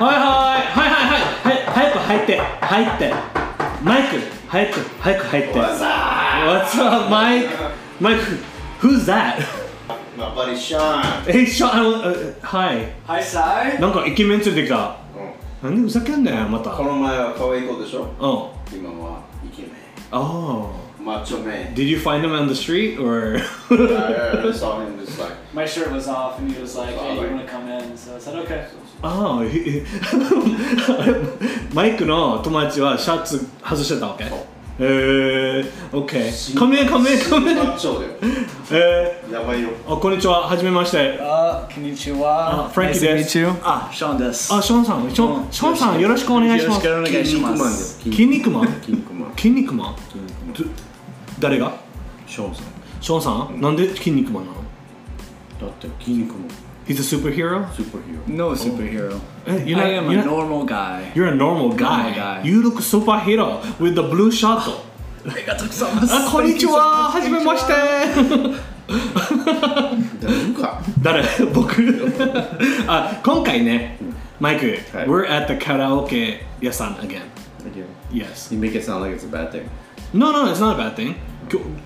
はいはいはいはいはい早く入って入ってマイク早く早く入って What's What's up Mike Mike Who's that? My buddy Sean. Hey Sean あのあ Hi Hi, Sai. なんかイケメンついてきたうんなんでふざけんだよまたこの前は可愛い子でしょうん今はイケメン。Oh マッチョメン。Did you find him on the street or I I saw him My shirt was off, and he was like, Oh, "Hey, you want to come in?" So I said, "Okay." ああ、マイクの友達はシャツ外してたわけ？えー、OK。come in, come in, come マ in. ッチョだよ。えやばいよ。ー、あ、こんにちは、はじめまして。Uh, konnichiwa. Ah, Frankie nice to desu. meet you. Ah, Sean desu. あ、ショーンさん、ショーンショーンさん、よろしくお願いします。よろしくお願いします。。筋肉マン筋肉マン？筋肉マン誰が？ショーンさん。ショーンさん、なんで筋肉マンなの？Dr. Kiniko. He's a superhero? Superhero. No superhero. Oh. You're I am a not, normal guy. You're a normal guy. normal guy. You look superhero with the blue shirt. Oh, ah, konnichiwa! Hajime mashite! 誰僕あ今回ね、マイク、はい、We're at the karaoke 屋さん again. Again? Yes. You make it sound like it's a bad thing. No, no, it's not a bad thing.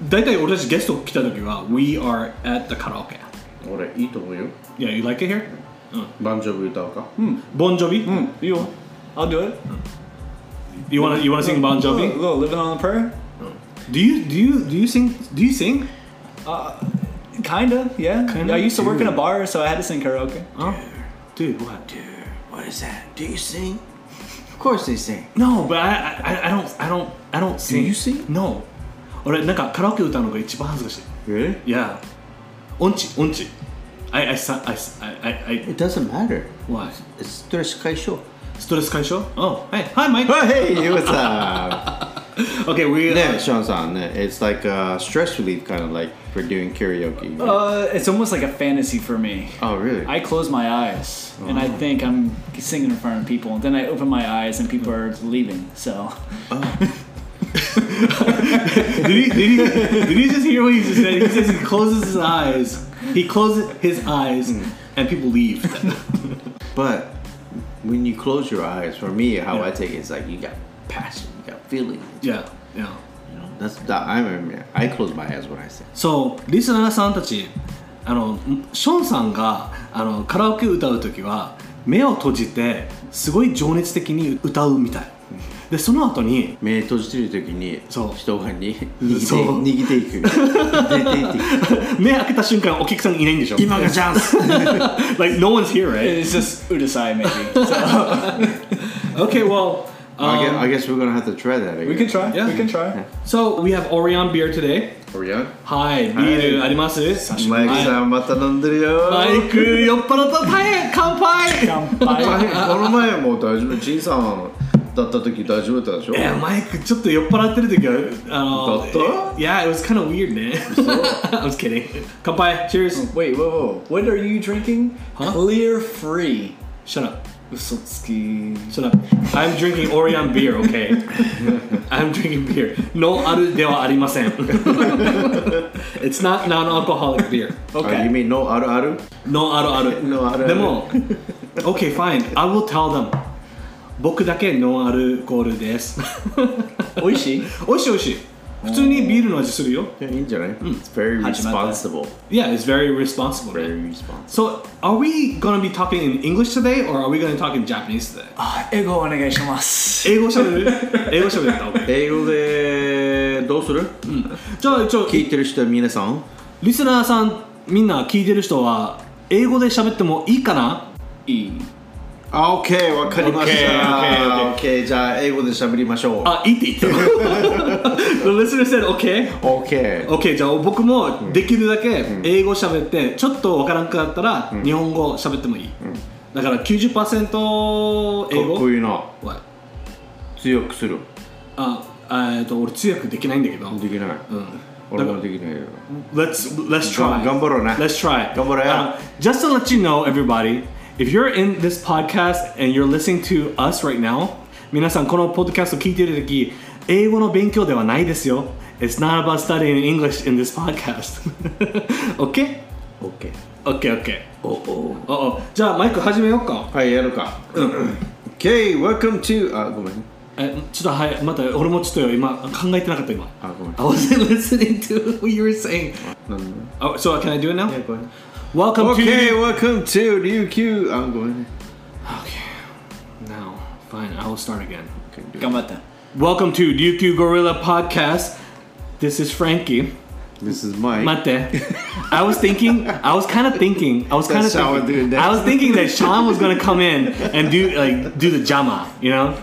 大体俺たちゲスト来た時は We are at the karaoke. 俺、いいと思うよ。 Yeah you like it here? バンジョブ歌うかボンジョビ、うん、いいよ。I'll do it. You wanna, you wanna sing Bon Jovi? Little living on a prayer. Do you, do you, do you sing, do you sing? Kinda, yeah. Kinda? I used to work in a bar, so I had to sing karaoke. Huh? Dude what? Dude, what is that? Do you sing? Of course they sing. No but I, I, I don't, I don't, I don't sing you sing? No 俺なんかカラオケ歌うのが一番恥ずかしい Really? Yeah Onchi, onchi. I, I, I, I, I, It doesn't matter. Why? It's stress kaisho. Stress kaisho? Oh, hey, hi, Mike. Oh, hey, what's up? okay, we. Uh, yeah, uh, Sean-san. It's like a stress relief, kind of like for doing karaoke. Right? Uh, it's almost like a fantasy for me. Oh, really? I close my eyes oh. and I oh. think I'm singing in front of people. Then I open my eyes and people are leaving. So. Oh. did he? Did he? Did you just hear what he just said? He says he closes his eyes. He closes his eyes, and people leave. But when you close your eyes, for me, how I take it is like you got passion, you got feeling. yeah, yeah. You know, that's that. I remember. I close my eyes when I sing. そう、リスナーさんたち、あのショーンさんがあのカラオケ歌うときは目を閉じてすごい情熱的に歌うみたい。でその後に目閉じてる時にそう人がに逃げてそう逃げていく出ていっていく目開けた瞬間お客さんいないんでしょ。今がチャンス like no one's here, right? it's just Udasai maybe. So Okay, well. I, guess, um, I guess we're gonna have to try that we can try. Yeah. We can try. So we have Orion beer today. これやはい、ビールあります。マイクさんまた飲んでるよマイク酔っ払った大変乾杯。大変この前も大丈夫陳さんだった時大丈夫だったでしょいやマイクちょっと酔っ払ってる時はあの。だった Yeah, it was kind of weird ね。I was kidding. 乾杯。Cheers. Wait, whoa, whoa. What are you drinking? Huh? Clear free. Shut up. Usotsuki. Shut up. I'm drinking Orion beer, okay? I'm drinking beer. No アルではありません。It's not non-alcoholic beer. Ah, you mean no あるある No あるある。 No あるあるでも、OK, fine. I will tell them. 僕だけノンアルコールです。Oishi. 美味しい美味しい。普通にビールの味するよ。いやいいんじゃない It's very 始まった responsible Yeah, it's very responsible. very responsible So, are we gonna be talking in English today or are we gonna talk in Japanese today? あ、英語お願いします。英語しゃべる英語しゃべるった OK 英語でどうするじゃあ一応聞いてる人皆さんリスナーさんみんな聞いてる人は英語で喋ってもいいかないい。あ OK わかりました。OK じゃあ英語で喋りましょう。あいいって言った。の The listener said OK OK OK じゃあ僕もできるだけ英語喋ってちょっとわからんくなったら日本語喋ってもいい。だから90%英かっ語こいいな。What? 強くする。ああえっと俺通訳できないんだけど。できない。うん。俺もできないよ。Let's let's try. 頑張ろうね。Let's try. 頑張ろうよ。Uh, just to let you know, everybody, if you're in this podcast and you're listening to us right now, 皆さんこのポッドキャスト聞いてるとき、英語の勉強ではないですよ。It's not about studying English in this podcast. okay? OK OKOK おおおおじゃあマイク始めようかはいやるか OK welcome to あごめんえちょっとはいまた俺もちょっと今考えてなかった今あごめん I wasn't listening to what you were saying なんだ oh, so can I do it now? ごめん Welcome okay, to. welcome to New Q. I'm going. Okay. Now, fine. I will start again. Okay, do it. Welcome to New Q Gorilla Podcast. This is Frankie. This is Mike. Mate. I was thinking. I was kind of thinking. I was kind of That's how thinking. I was thinking that Sean was gonna come in and do like do the jama. You know.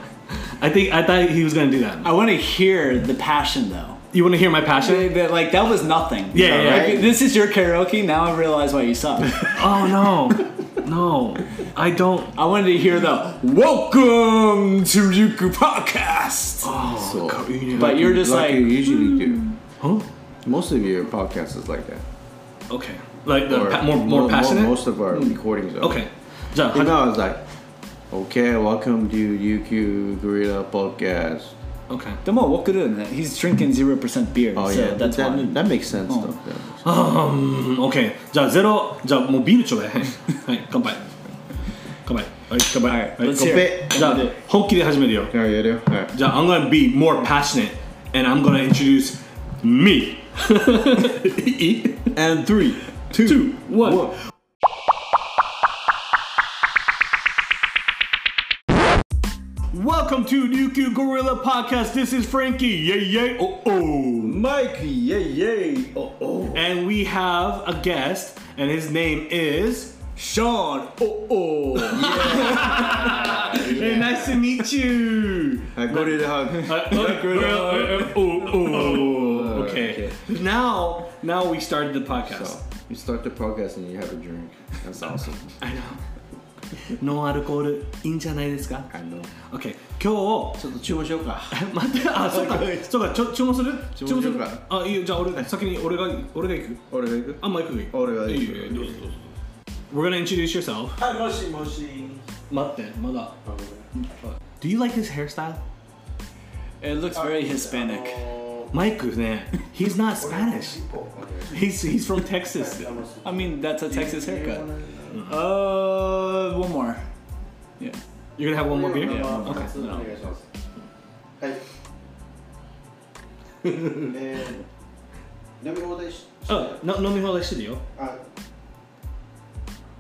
I think I thought he was gonna do that. I want to hear the passion though. You want to hear my passion? Like that was nothing. Yeah, know, yeah. Right? Like, this is your karaoke. Now I realize why you suck. oh no, no, I don't. I wanted to hear the "Welcome to Yuku Podcast." Oh, so, but you're just like, like you usually do. Hmm. Huh? Most of your podcast is like that. Okay, like the pa- more, more more passionate. Most of our hmm. recordings. Are okay. So, you know, I was like, okay, welcome to UQ Gorilla Podcast. okay でも僕るね He's drinking zero percent beer. Oh so yeah that's that, why. that makes sense though um okay じゃあゼロじゃあもうビールちょうだいはいはい乾杯乾杯はい乾杯 Alright, はい let's 乾 hear 杯 it. じゃあ本気で始めるよはいやるよはいじゃあ I'm gonna be more passionate and I'm gonna introduce me いい And three two one one Welcome to Nuku Gorilla Podcast. This is Frankie. Yay, yay, oh, oh. Mike. Yay, yay, oh, oh. And we have a guest, and his name is. Sean. Oh, oh. Yeah. Hey, nice to meet you. I go to the hug. Okay. okay. Now, now we started the podcast. So, you start the podcast and you have a drink. That's awesome. I know. ノンアルコールいいんじゃないですか I know ?OK。今日、ちょっと注文しようか待って、あ、そうか、そうか、ちょ注文する注文しようかあ、いいよ、じゃあ俺、先に俺が、俺が行く。俺が行くあ、マイクが行く。俺が行くいいよどうぞどうぞ。We're gonna introduce yourself. はいもしもし待って、まだ。Do you like his hairstyle? It looks very Hispanic. マイクね、he's not Spanish. He's, he's from Texas. I mean, that's a Texas haircut. Uh, one more. Yeah. You're gonna have one more beer? Yeah, Okay. お願いしますはいえー飲み放題しあ、な飲み放題してるよ。あ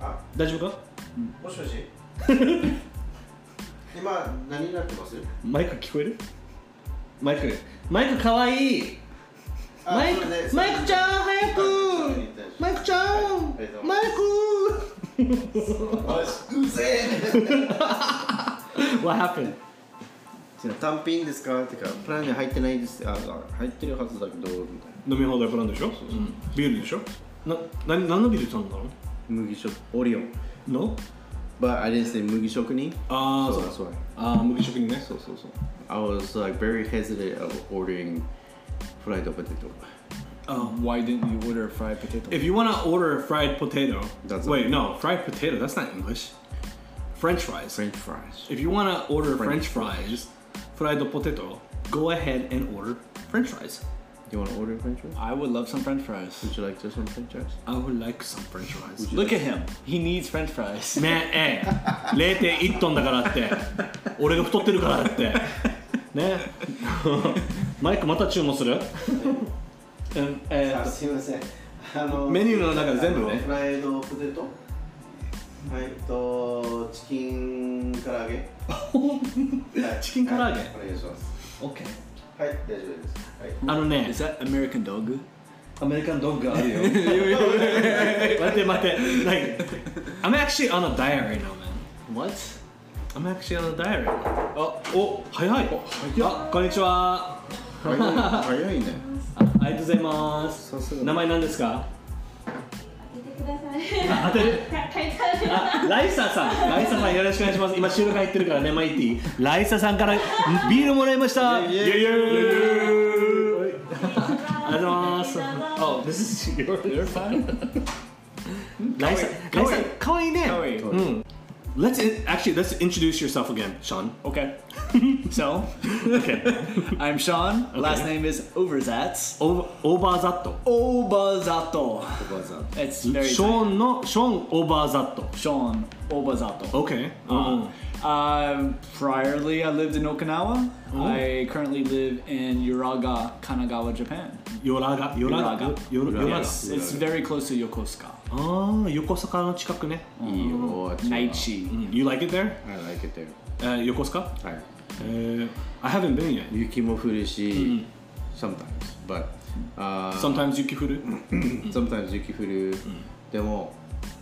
あ大丈夫かもしもし今何になってますマイク聞こえるマイクマイクかわいマイクマイクちゃん早くマイクちゃんマイうぜえ。ク What happened? じゃあ単品ですか？ってかプランに入ってないです。あ入ってるはずだけどみたいな。飲み放題プランでしょ、うん、ビールでしょ？な何何のビール頼んだの？麦食オリオン。No? But I didn't say 麦職人ああ so そう that's why ああ麦職人ね。そうそうそう。I was like very hesitant of ordering fried potato Why didn't you order a fried potato? If you want to order fried potato That's Wait, okay. no, fried potato, that's not English French fries French fries If you want to order French, French fries fried potato Go ahead and order French fries You want to order French fries? I would love some French fries. Would you like just some French fries? I would like some French fries Look at him. He needs French fries. ねえ0.1トンだからって俺が太ってるからってねマイクまた注文する うんえーっとすいません。あのメニューの中で全部ね。フライドポテト？はいとチキン唐揚げ？はい。チキン唐揚げ？はいお願いします。OK はい大丈夫です。はい。あのね。Is that American dog? アメリカンドッグがあるよ。待って待って。Like I'm actually on a diet right now man. What? I'm actually on a diet right now あお早い。あこんにちは。早い。早いねあありがとうございます名前何ですか？当ててください。あ当てるあライサさん、ライサさんよろしくお願いします。今収録入ってるからね、マイティ。ライサさんからビールもらいました。イエイイエイイエイありがとうございます。Oh, this is your. You're fine. ライサ、ライサ、かわいいね。かわいいうん。Let's in, actually let's introduce yourself again, Sean. Okay. so, Okay. I'm Sean. Last name is Overzats. Over Overzat. Obazato. Overzat. It's very Sean no Sean Overzat. Sean Obazato. Okay. Uh, um, priorly, I lived in Okinawa. I currently live in Uraga, Kanagawa, Japan. Yoraga Yoraga Yoraga. Yes, it's very close to Yokosuka. ああ、横須賀の近くね。いいよ。あっちは Naichi. You like it there? I like it there. Uh, 横須賀はい。Uh, I haven't been yet. 雪も降るし、sometimes, but、uh, Sometimes 雪降る sometimes 雪降る。でも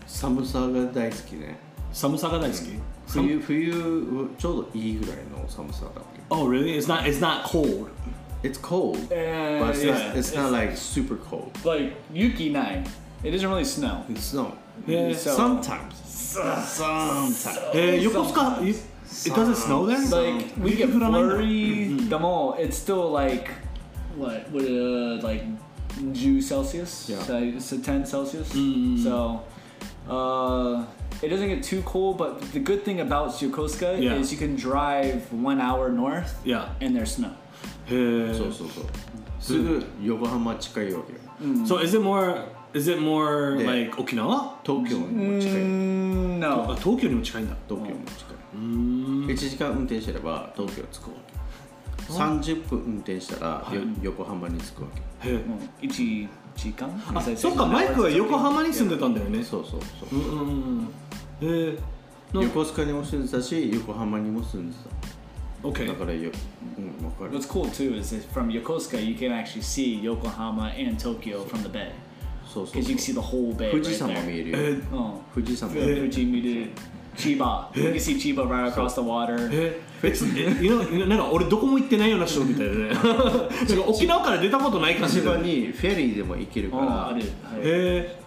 寒さが大好きね。寒さが大好き冬冬ちょうどいいぐらいの寒さだ。Oh really? It's not, it's not cold. It's cold, Uh, but it's, yeah, it's not like super cold. like Yuki Nine. It doesn't really snow. It's snow. Yeah. So- Sometimes. Sometimes. えー、横須賀 you- It doesn't snow there? Like we get 雪降らないんだ flurry, the mall. It's still like what? What? Uh, like Jew Celsius. Yeah. So it's a ten Celsius. So uh, it doesn't get too cold. But the good thing about Yokosuka Yeah. is you can drive one hour north Yeah. and there's snow. へーそうそうそう。すぐ横浜近いわけよ。 So is it more, is it more like 沖縄東京にも近い。Mm, あ no. 東京にも近いんだ。東京も近い。1時間運転してれば東京着くわけ。30分運転したらよ横浜に着くわけ。へー Ichi Chikan? あ、そっか、マイクは横浜に住んでたんだよね。そうそうそう。うんうんうん。へ横須賀にも住んでたし、横浜にも住んでた。OK だ。からよ、うん、わかる。What's cool too is that from Yokosuka you can actually see Yokohama and Tokyo from the bay そうそう。富士山も見えるよ。富士山見る。富士見る。千葉。You なんか俺どこも行ってないような人みたいでね。沖縄から出たことないかじフェリーでも行けるから。あ、あ。い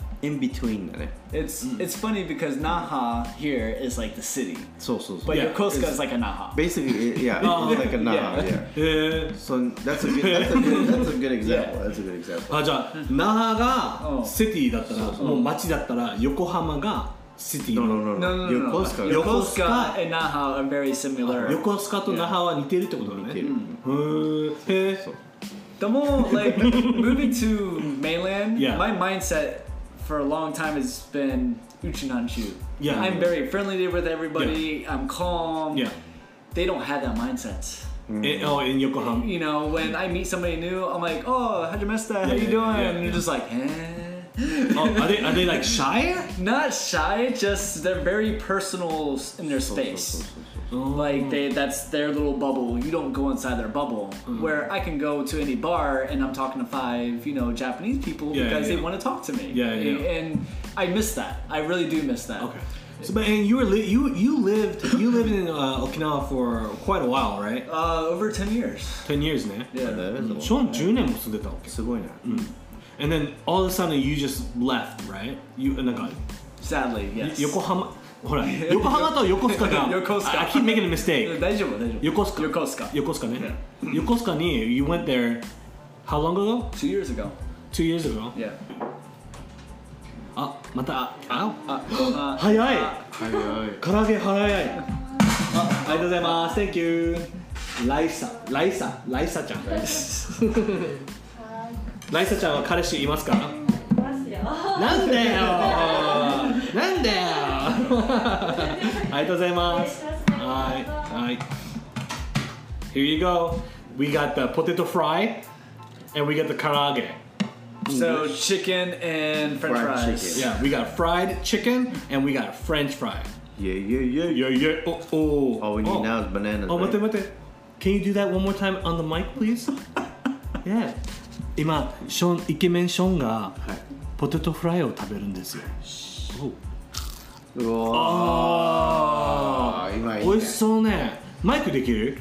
in between だね It's mm. it's funny because Naha here is like the city, そうそうそう but Yeah. Yokosuka is like a Naha. Basically, it, yeah, Oh, it's like a Naha. yeah. yeah. へえ So that's a good, that's a good, that's a good example. That's a good example. Oh. city. No, no, no, no, no. no, no. Yokosuka. and Naha are very Yokosuka. Yokosuka and Naha are very similar. 横須賀と那覇は似てるってことだね似てるへえへえ The more like moving to mainland, Yeah. my mindset for a long time has been Uchinanchu. Yeah. I'm very friendly with everybody. Yeah. I'm calm. Yeah. They don't have that mindset. Mm. Oh, in Yokohama. You know, when I meet somebody new, I'm like, oh, how'd you mess that? How you doing? And you're just like, eh. oh, are they are they like shy Not shy, just they're very personal s- in their space. Like they, that's their little bubble. You don't go inside their bubble. Where I can go to any bar and I'm talking to five, you know, Japanese people Yeah, because yeah. they want to talk to me. Yeah, yeah, yeah. And I miss that. I really do miss that. Okay so but and you were li- you you lived you lived in uh, Okinawa for quite a while right Uh, over ten years. 10 years ね Yeah. ショーン10年も住んでたわけすごいな。 And then all of a sudden you just left, right? You なんか Sadly, yes. 横浜ほら横浜と横須賀が横須賀 I keep making a mistake 大丈夫大丈夫。横須賀横須賀。横須賀ね横須賀に You went there How long ago? Two years ago. Two years ago? Yeah. あまたああ、あ、早いはいはい。唐揚げ早いあありがとうございます Thank you ライサライサライサちゃんライサちゃんは彼氏いますかいますよ。なんだよなんだよありがとうございますはいはい Here you go We got the potato fry and we got the karage So chicken and French Fried fries. chicken. Yeah, we got fried chicken and we got french fry Yeah, yeah, yeah. Yeah, yeah, oh, oh All we need now is bananas. あ、待って right? 待って。Can you do that one more time on the mic, please? yeah. 今、ショーン、イケメンショーンがはい。ポテトフライを食べるんですよ。ういいね美味しそうね。マイクできる？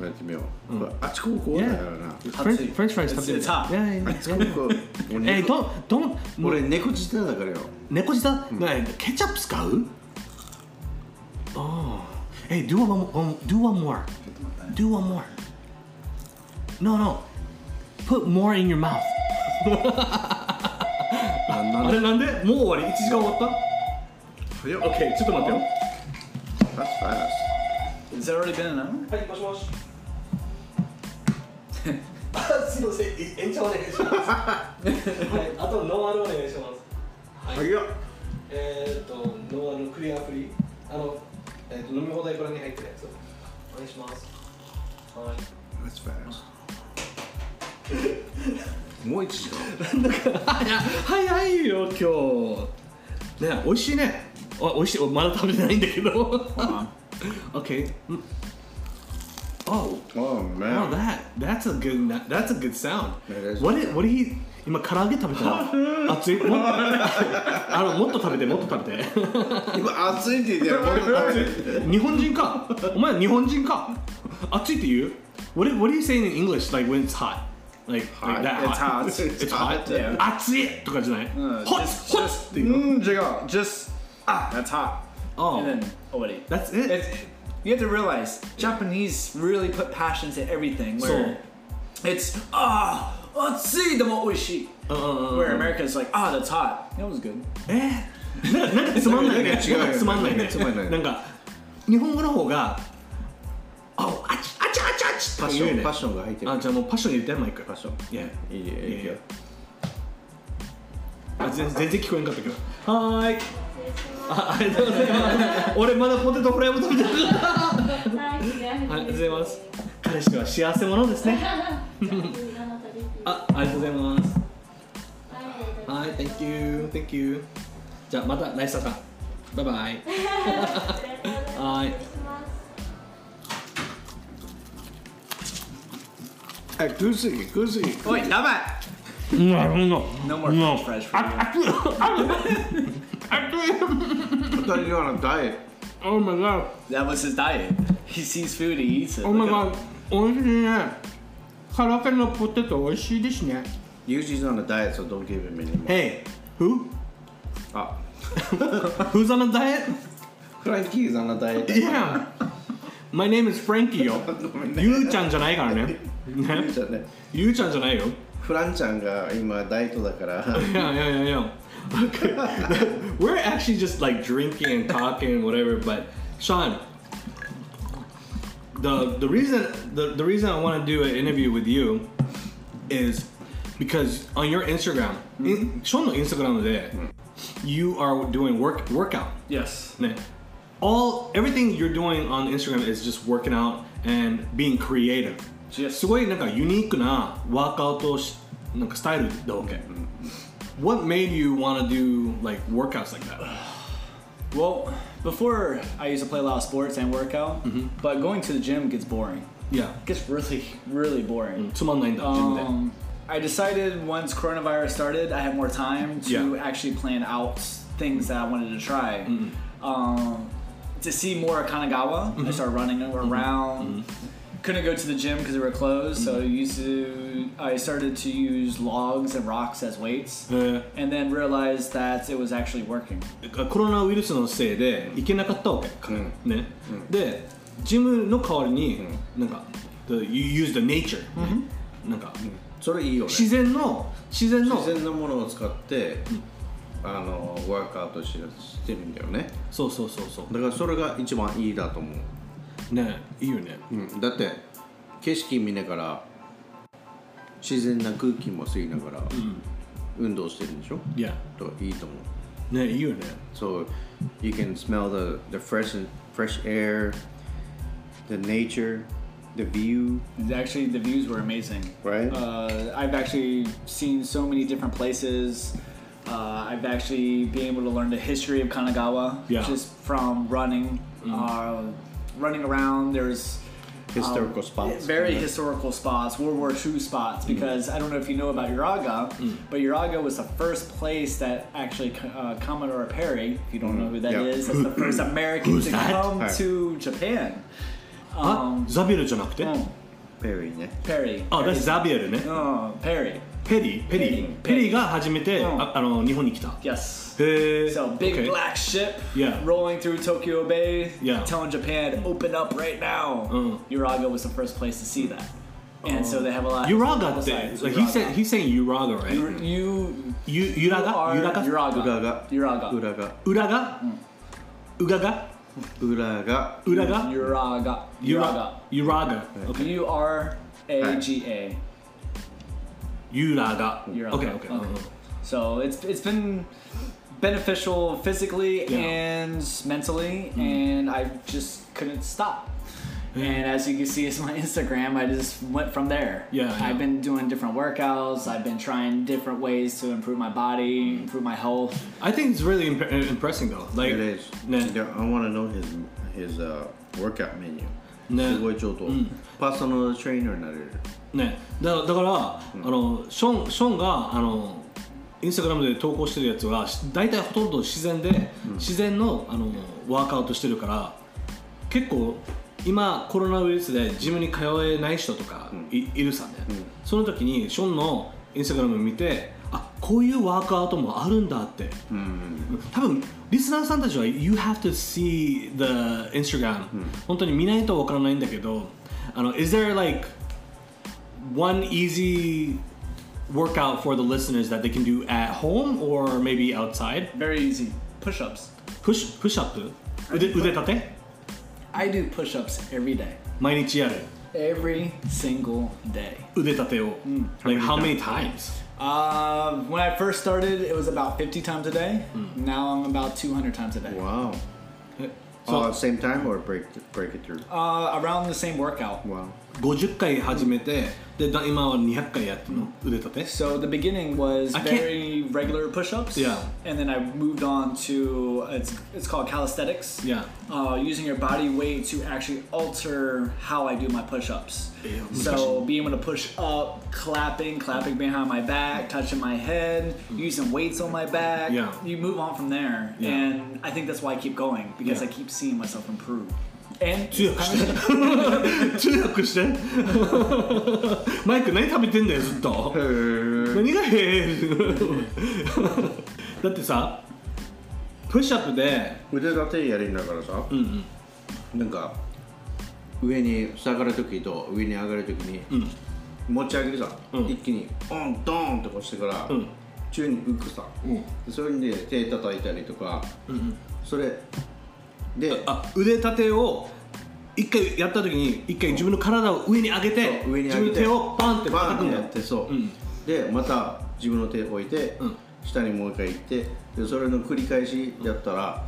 やってみよう、これあっちここだからな French, French fries 食べてみ It's hot. Yeah, yeah, あ.っちここ俺 Hey, don't, don't 俺猫舌だからよ猫舌、ねケチャップ使う？Oh. Hey, do one more. Do one more. Do one more. No, no. Put more in your mouth. な んあれなんで？もう終わり ?1 時間終わった？早っ ?OK、ちょっと待ってよ。That's fast Has it already been an hour? はい、もしもし。あ、すいません。延長お願いします。はい、あとノンアルお願いします。早っえーっと、ノンアルクリアフリー。あの、えーっと、飲み放題これに入ってるやつ。お願いします。はい。That's fast もう一時間早いよ今日ね美味しいねあ美味しいまだ食べてないんだけど OK うん Oh Oh Oh man that that's a good that's a good sound What did, what did he 今唐揚げ食べた熱いもっとあのもっと食べてもっと食べて今熱いって言ってる日本人かお前日本人か熱いって言う What, what do you say in English like when it's hot? Like, like Hot. that It's hot. It's hot? Yeah. 熱いとかじゃない Uh, Hot! just, Hot! just, っていうの mm, jiga, just ah, that's hot. Oh. And then oh wait, That's it? It's, you have to realize Japanese really put passion into everything. Where it's ah, let's see the oishi. Uh, Where America's like ah, that's hot. That was good. えー、ななんかつまんないね違うよつまんないねつまんないなんか日本語の方が ああちあちあちあち。パッションパッションが入ってる。あじゃあもうパッション入れてマイクパッション。いやいいよいいよ。あ全全然聞こえんかったけど。はーい。あありがとうございます。俺まだポテトフライも食べてなかった。はい、ありがとうございます。彼氏は幸せ者ですね。あありがとうございます。はい。Thank you Thank you じゃあまた来週か。バイバイ。はいあ食すぎ食すぎ Wait, not bad. なるほど No more French fries for you. 二人用のダイエッ Oh my god That was his diet. He sees food, he eats it. Oh my god 美味しいねカラフェのポテト美味しいですね Usually on a diet so don't give him anymore Hey who? あ Who's on a diet? フランキーズ on a diet Yeah My name is Frankie よゆうちゃんじゃないからねゆうねちゃんねゆうちゃんじゃないよフランちゃんが今ダイエットだから Yeah, yeah, yeah, yeah. Okay. We're actually just like drinking and talking, whatever. But Sean, the the reason the, the reason I want to do an interview with you is because on your Instagram, in, Sean no Instagram there, you are doing work workout. Yes. ね All everything you're doing on Instagram is just working out and being creative. Yes. すごいなんかユニークなワークアウトしなんかスタイルだわけ。What made you want to do like workouts like that? Well, before I used to play a lot of sports and workout, but going to the gym gets boring. Yeah. It gets really, really boring. つまんないんだ、ジムで。 Um, I decided once coronavirus started, I had more time to Yeah. actually plan out things that I wanted to try. Um, to see more of Kanagawa, I started running around. Couldn't go to the gym because they were closed, so I used to. I started to use logs and rocks as weights, えー and then realized that it was actually working. コロナウイルスのせいで行けなかったわけ。うんね。で、ジムの代わりに、なんか、the, you use the nature、なんか、それいいよね自然の、自然の、自然のものを使ってあのワークアウトししてるんだよねそうそうそうそう。だからそれが一番いいだと思う、ね、いいよね。うん、だって景色見ながら自然な空気も吸いながら運動してるんでしょいや、といいと思うね、いいよね。 So you can smell the, the fresh fresh air, the nature, the view, Actually, the views were amazing. right? Uh, I've actually seen so many different places. Uh, I've actually been able to learn the history of Kanagawa Yeah. just from running, uh, running around. There's Historical um, spots. very historical spots, World War II spots. Because I don't know if you know about Uraga, but Uraga was the first place that actually uh, Commodore Perry, if you don't know who that Yeah. is, that's the first American Who's to that? come Hi. to Japan. あ Um, ザビエルじゃなくて、 mm, ペリーね Perry. あ、だ Perry. ザビエルね。 Uh, Perry. ペリー ペリーペリーペリーが初めて、うんああの日本に来た。 Yes. へえ。 So big Okay. black ship Yeah. rolling through Tokyo Bay, Yeah. telling Japan open up right now. Mm. Uraga was the first place to see that, and so they have a lot. Uraga って、 sites. like he said he's saying Uraga right? You, you, ゆゆらが are ゆらが Uraga. 裏が Uraga. 裏が裏がうがが裏が裏が Uraga. ゆ Uraga. らゆらが OK U R A G A. ゆらが Uraga. OK OK うんうん So it's it's been beneficial physically Yeah. and mentally, and I just couldn't stop. And as you can see, it's my Instagram. I just went from there. Yeah, yeah. I've been doing different workouts. I've been trying different ways to improve my body, improve my health. I think it's really imp- impressing though like It is ね Yeah, I want to know his his uh, workout menu ねすごいちょっと、パーソナルトレーナーになれる ねだだから、あのショーンショーンがあのインスタグラムで投稿してるやつは大体ほとんど自然で、自然のあのワークアウトしてるから結構今コロナウイルスでジムに通えない人とかい,、いるさね、その時にショーンのインスタグラム見てあこういうワークアウトもあるんだって、多分リスナーさんたちは You have to see the Instagram、本当に見ないとわからないんだけどあの Is there like one easy workout for the listeners that they can do at home or maybe outside? Very easy. Push-ups. Push push-up. Ude, udetate? I do push-ups every day. Mainichi yaru. Every single day. Udetate wo. Mm. Like how many times? Uh, when I first started, it was about 50 times a day. Mm. Now I'm about 200 times a day. Wow. Uh, so, All same time or break break it through? Uh, around the same workout. Wow. 50回始めてでだ今は200回やってるの腕立て So the beginning was I can't- very regular push-ups. Yeah. And then I moved on to it's it's called calisthenics. Yeah. Uh, using your body weight to actually alter how I do my push-ups. Yeah, So being able to push up, clapping, clapping behind my back, touching my head, using weights on my back. Yeah. You move on from there, Yeah. and I think that's why I keep going because Yeah. I keep seeing myself improve. And 通訳して通訳してマイク何食べてんだよずっと何がへーだってさプッシュアップで腕立てやりながらさ、なんか上に下がる時と上に上がる時に、持ち上げるさ、うん。一気にオンドーンって押してから、うん。宙に浮くさ、ん。それで手叩いたりとか、それであ腕立てを一回やった時に一回自分の体を上に上げて上に上げて自分の手をバンってバーンって叩くんだ。よやってそう、うん。でまた自分の手を置いて、うん。下にもう一回行ってでそれの繰り返しやったら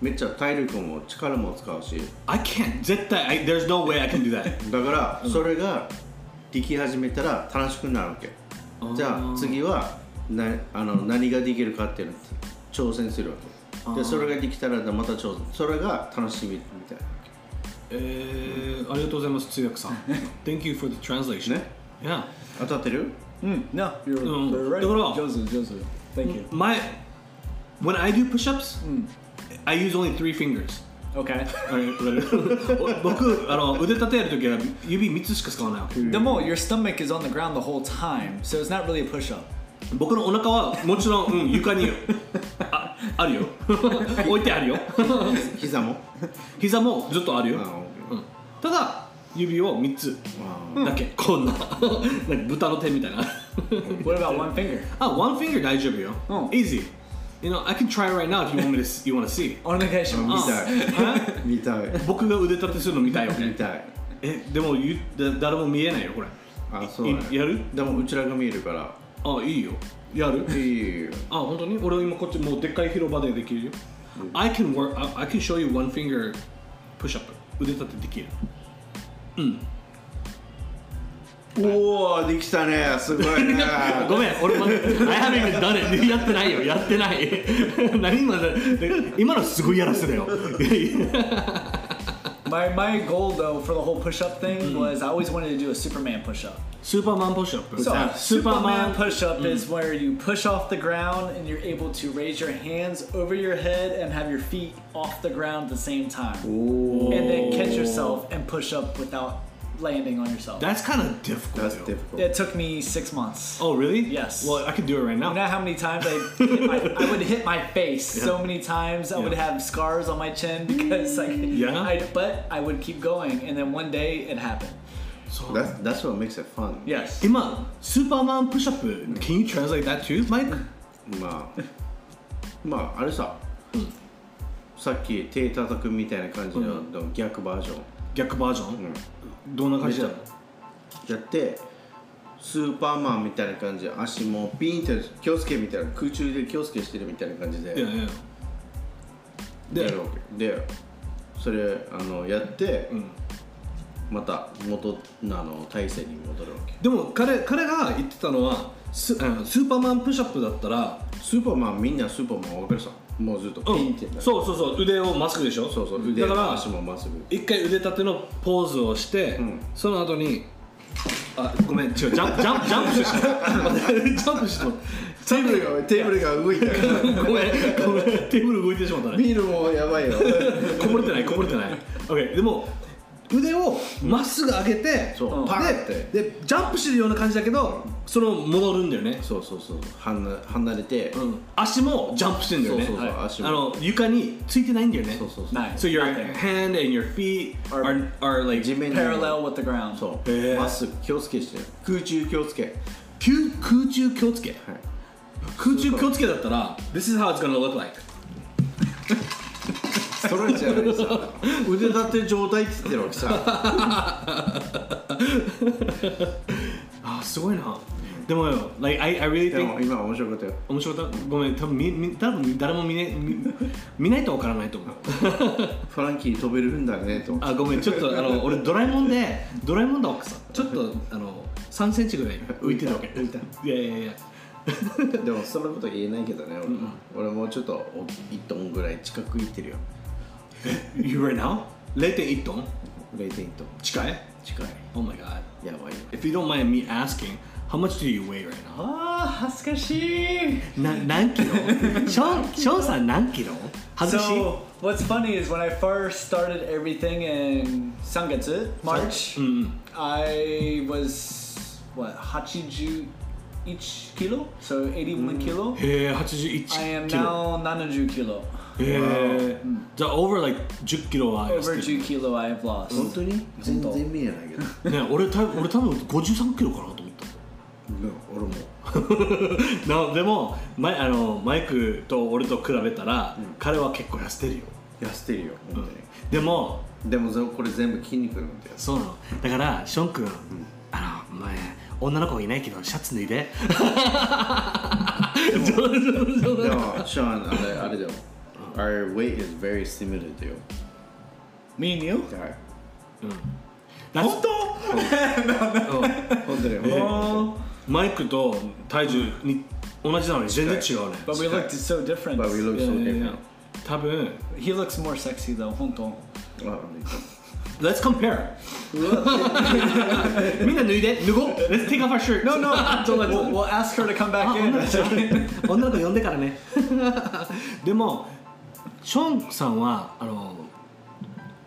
めっちゃ体力も力も使うし。I can't. 絶対 I, There's no way I can do that. だからそれができ始めたら楽しくなるわけ。じゃあ次はなあの何ができるかっていうのを挑戦するわけでそれができたらまた挑戦それが楽しみみたいなえー、ありがとうございます通訳さん Thank you for the translation ね Yeah 当たってる Mm, no, you're, Mm. you're right. だから Josu, Josu. Thank you. My when I do push-ups I use only three fingers Okay. 僕あの腕立てやるときは指3つしか使わないわけ The more your stomach is on the ground the whole time, so it's not really a push up. 僕のお腹はもちろん、うん、床にああるよ。置いてあるよ。膝も？膝もずっとあるよ、あうん、ただ指を3つだけ、こんななんか豚の手みたいな。What about one finger? あ one finger 大丈夫よ、うん。Easy. You know I can try right now if you want me to you want to see. お願いし見ます。たい。見たい。僕が腕立てするの見たいよ。ね見たい。えでもゆだ誰も見えないよこれ。あそうね。いやる？でもうちらが見えるからあいいよ。やる？いいよ。あ本当に？俺今こっちもうでっかい広場でできるよ、I can work I, I can show you one finger push up. 腕立てできる。おおできたね。すごいね。ごめん俺まだ I haven't even done it やってないよ。やってない。何今だ今のすごいやらせだよ My, my goal though for the whole push up thing mm-hmm. was I always wanted to do a Superman push up. Superman push-up. So Superman, push up mm-hmm. is where you push off the ground and you're able to raise your hands over your head and have your feet off the ground at the same time, and then catch yourself and push up without landing on yourself. That's kind of difficult. That's difficult. It took me six months. Oh, really? Yes. Well, I could do it right now. You know how many times I, my, I would hit my face yeah. so many times. I yeah. would have scars on my chin because like yeah. I'd, but I would keep going, and then one day it happened. So that's that's what makes it fun. Yes. Ima, Superman push-up. Can you translate that to Mike? まあ、まあ、あれさ、さっき手叩くみたいな感じの、逆バージョン。逆バージョン、うん、どんな感じだろうやってスーパーマンみたいな感じで足もピーンって気をつけみたいな空中で気をつけしてるみたいな感じでいやいや。やでるわけ。でそれあのやって、また元のあの体勢に戻るわけ。でも彼彼が言ってたのはスあのスーパーマンプッシュアップだったらスーパーマンみんなスーパーマン分かるさもうずっとピうんンってやる、そうそうそう腕をまっすぐでしょ？そうそう腕だから足もまっすぐ。一回腕立てのポーズをして、ん。その後にあごめん違うジャンプジャンプジャンプしてしまった。ジャンプして しまった。テーブルがテーブルが動いた。ごめんごめんテーブル動いてしまったね。ビールもやばいよ。こぼれてないこぼれてない。OK でも腕をまっすぐ上げて、そう。でパーって。でジャンプしてるような感じだけどその戻るんだよね、そうそうそう。離離れて、うん、足もジャンプしてんだよね。そうそうそう。はい。足も。あの床についてないんだよね。そうそうそう。Nice. So your hand and your feet are, Are- like 地面に。Parallel with the ground. そう。まっすぐ気をつけして。空中気をつけ。空空中気をつけ。はい。空中気をつけだったら This is how it's gonna look like ストレッチやでさ 腕立て状態って言ってるわけさ。あすごいな。でもよ like I, I really でも think 今面白かったよ。面白かった？ごめん多分みみ多分誰も見,、ね、見見ないとわからないと思う。フランキー飛べるんだねと。あごめんちょっとあの俺ドラえもんでドラえもんだわけさ。ちょっとあの3センチぐらい浮いてるわけ。浮いた？いやいやいや。でもそんなこと言えないけどね俺。も,、俺もうちょっと1トンぐらい近く行ってるよ You right now? 0.1トン0.1トン近い近い Oh my god やばいよ If you don't mind me asking How much do you weigh right now? Ah, Haskashi. な何キロショーンショーンさん何キロ外し So what's funny is when I first started everything in Sangetsu, March, I was what 81 kilo, so 81 kilo. へえ81 I am キロ now 70 kilo. へえじゃあ over like 10キロは痩 Over せてる10 kilo I have lost. 本当に？全然見えないけど。ね俺た俺多分53キロかなと思った。うん俺も。なでもマイあのマイクと俺と比べたら、彼は結構痩せてるよ。痩せてるよ本でも当にでもぜこれ全部筋肉なんだよ。そうなの。だからショーン君、あの前女の子いないけどシャツ脱いで。冗談冗談冗で談も ショーンあれあれだよ Our weight is very similar だよ Me and you? はい本本当に本マイクと体重に同じなのに全然違うね But we looked so different. 当に But we look いや so いやい different や多分 He looks more sexy though, 本当。あ Let's compare みんな脱いで脱ごう Let's take off our shirt No, no. 冗談冗 we'll, 談 we'll ask her to come back あ in. 女の子女の子呼んでからねでも ショーンさんはあの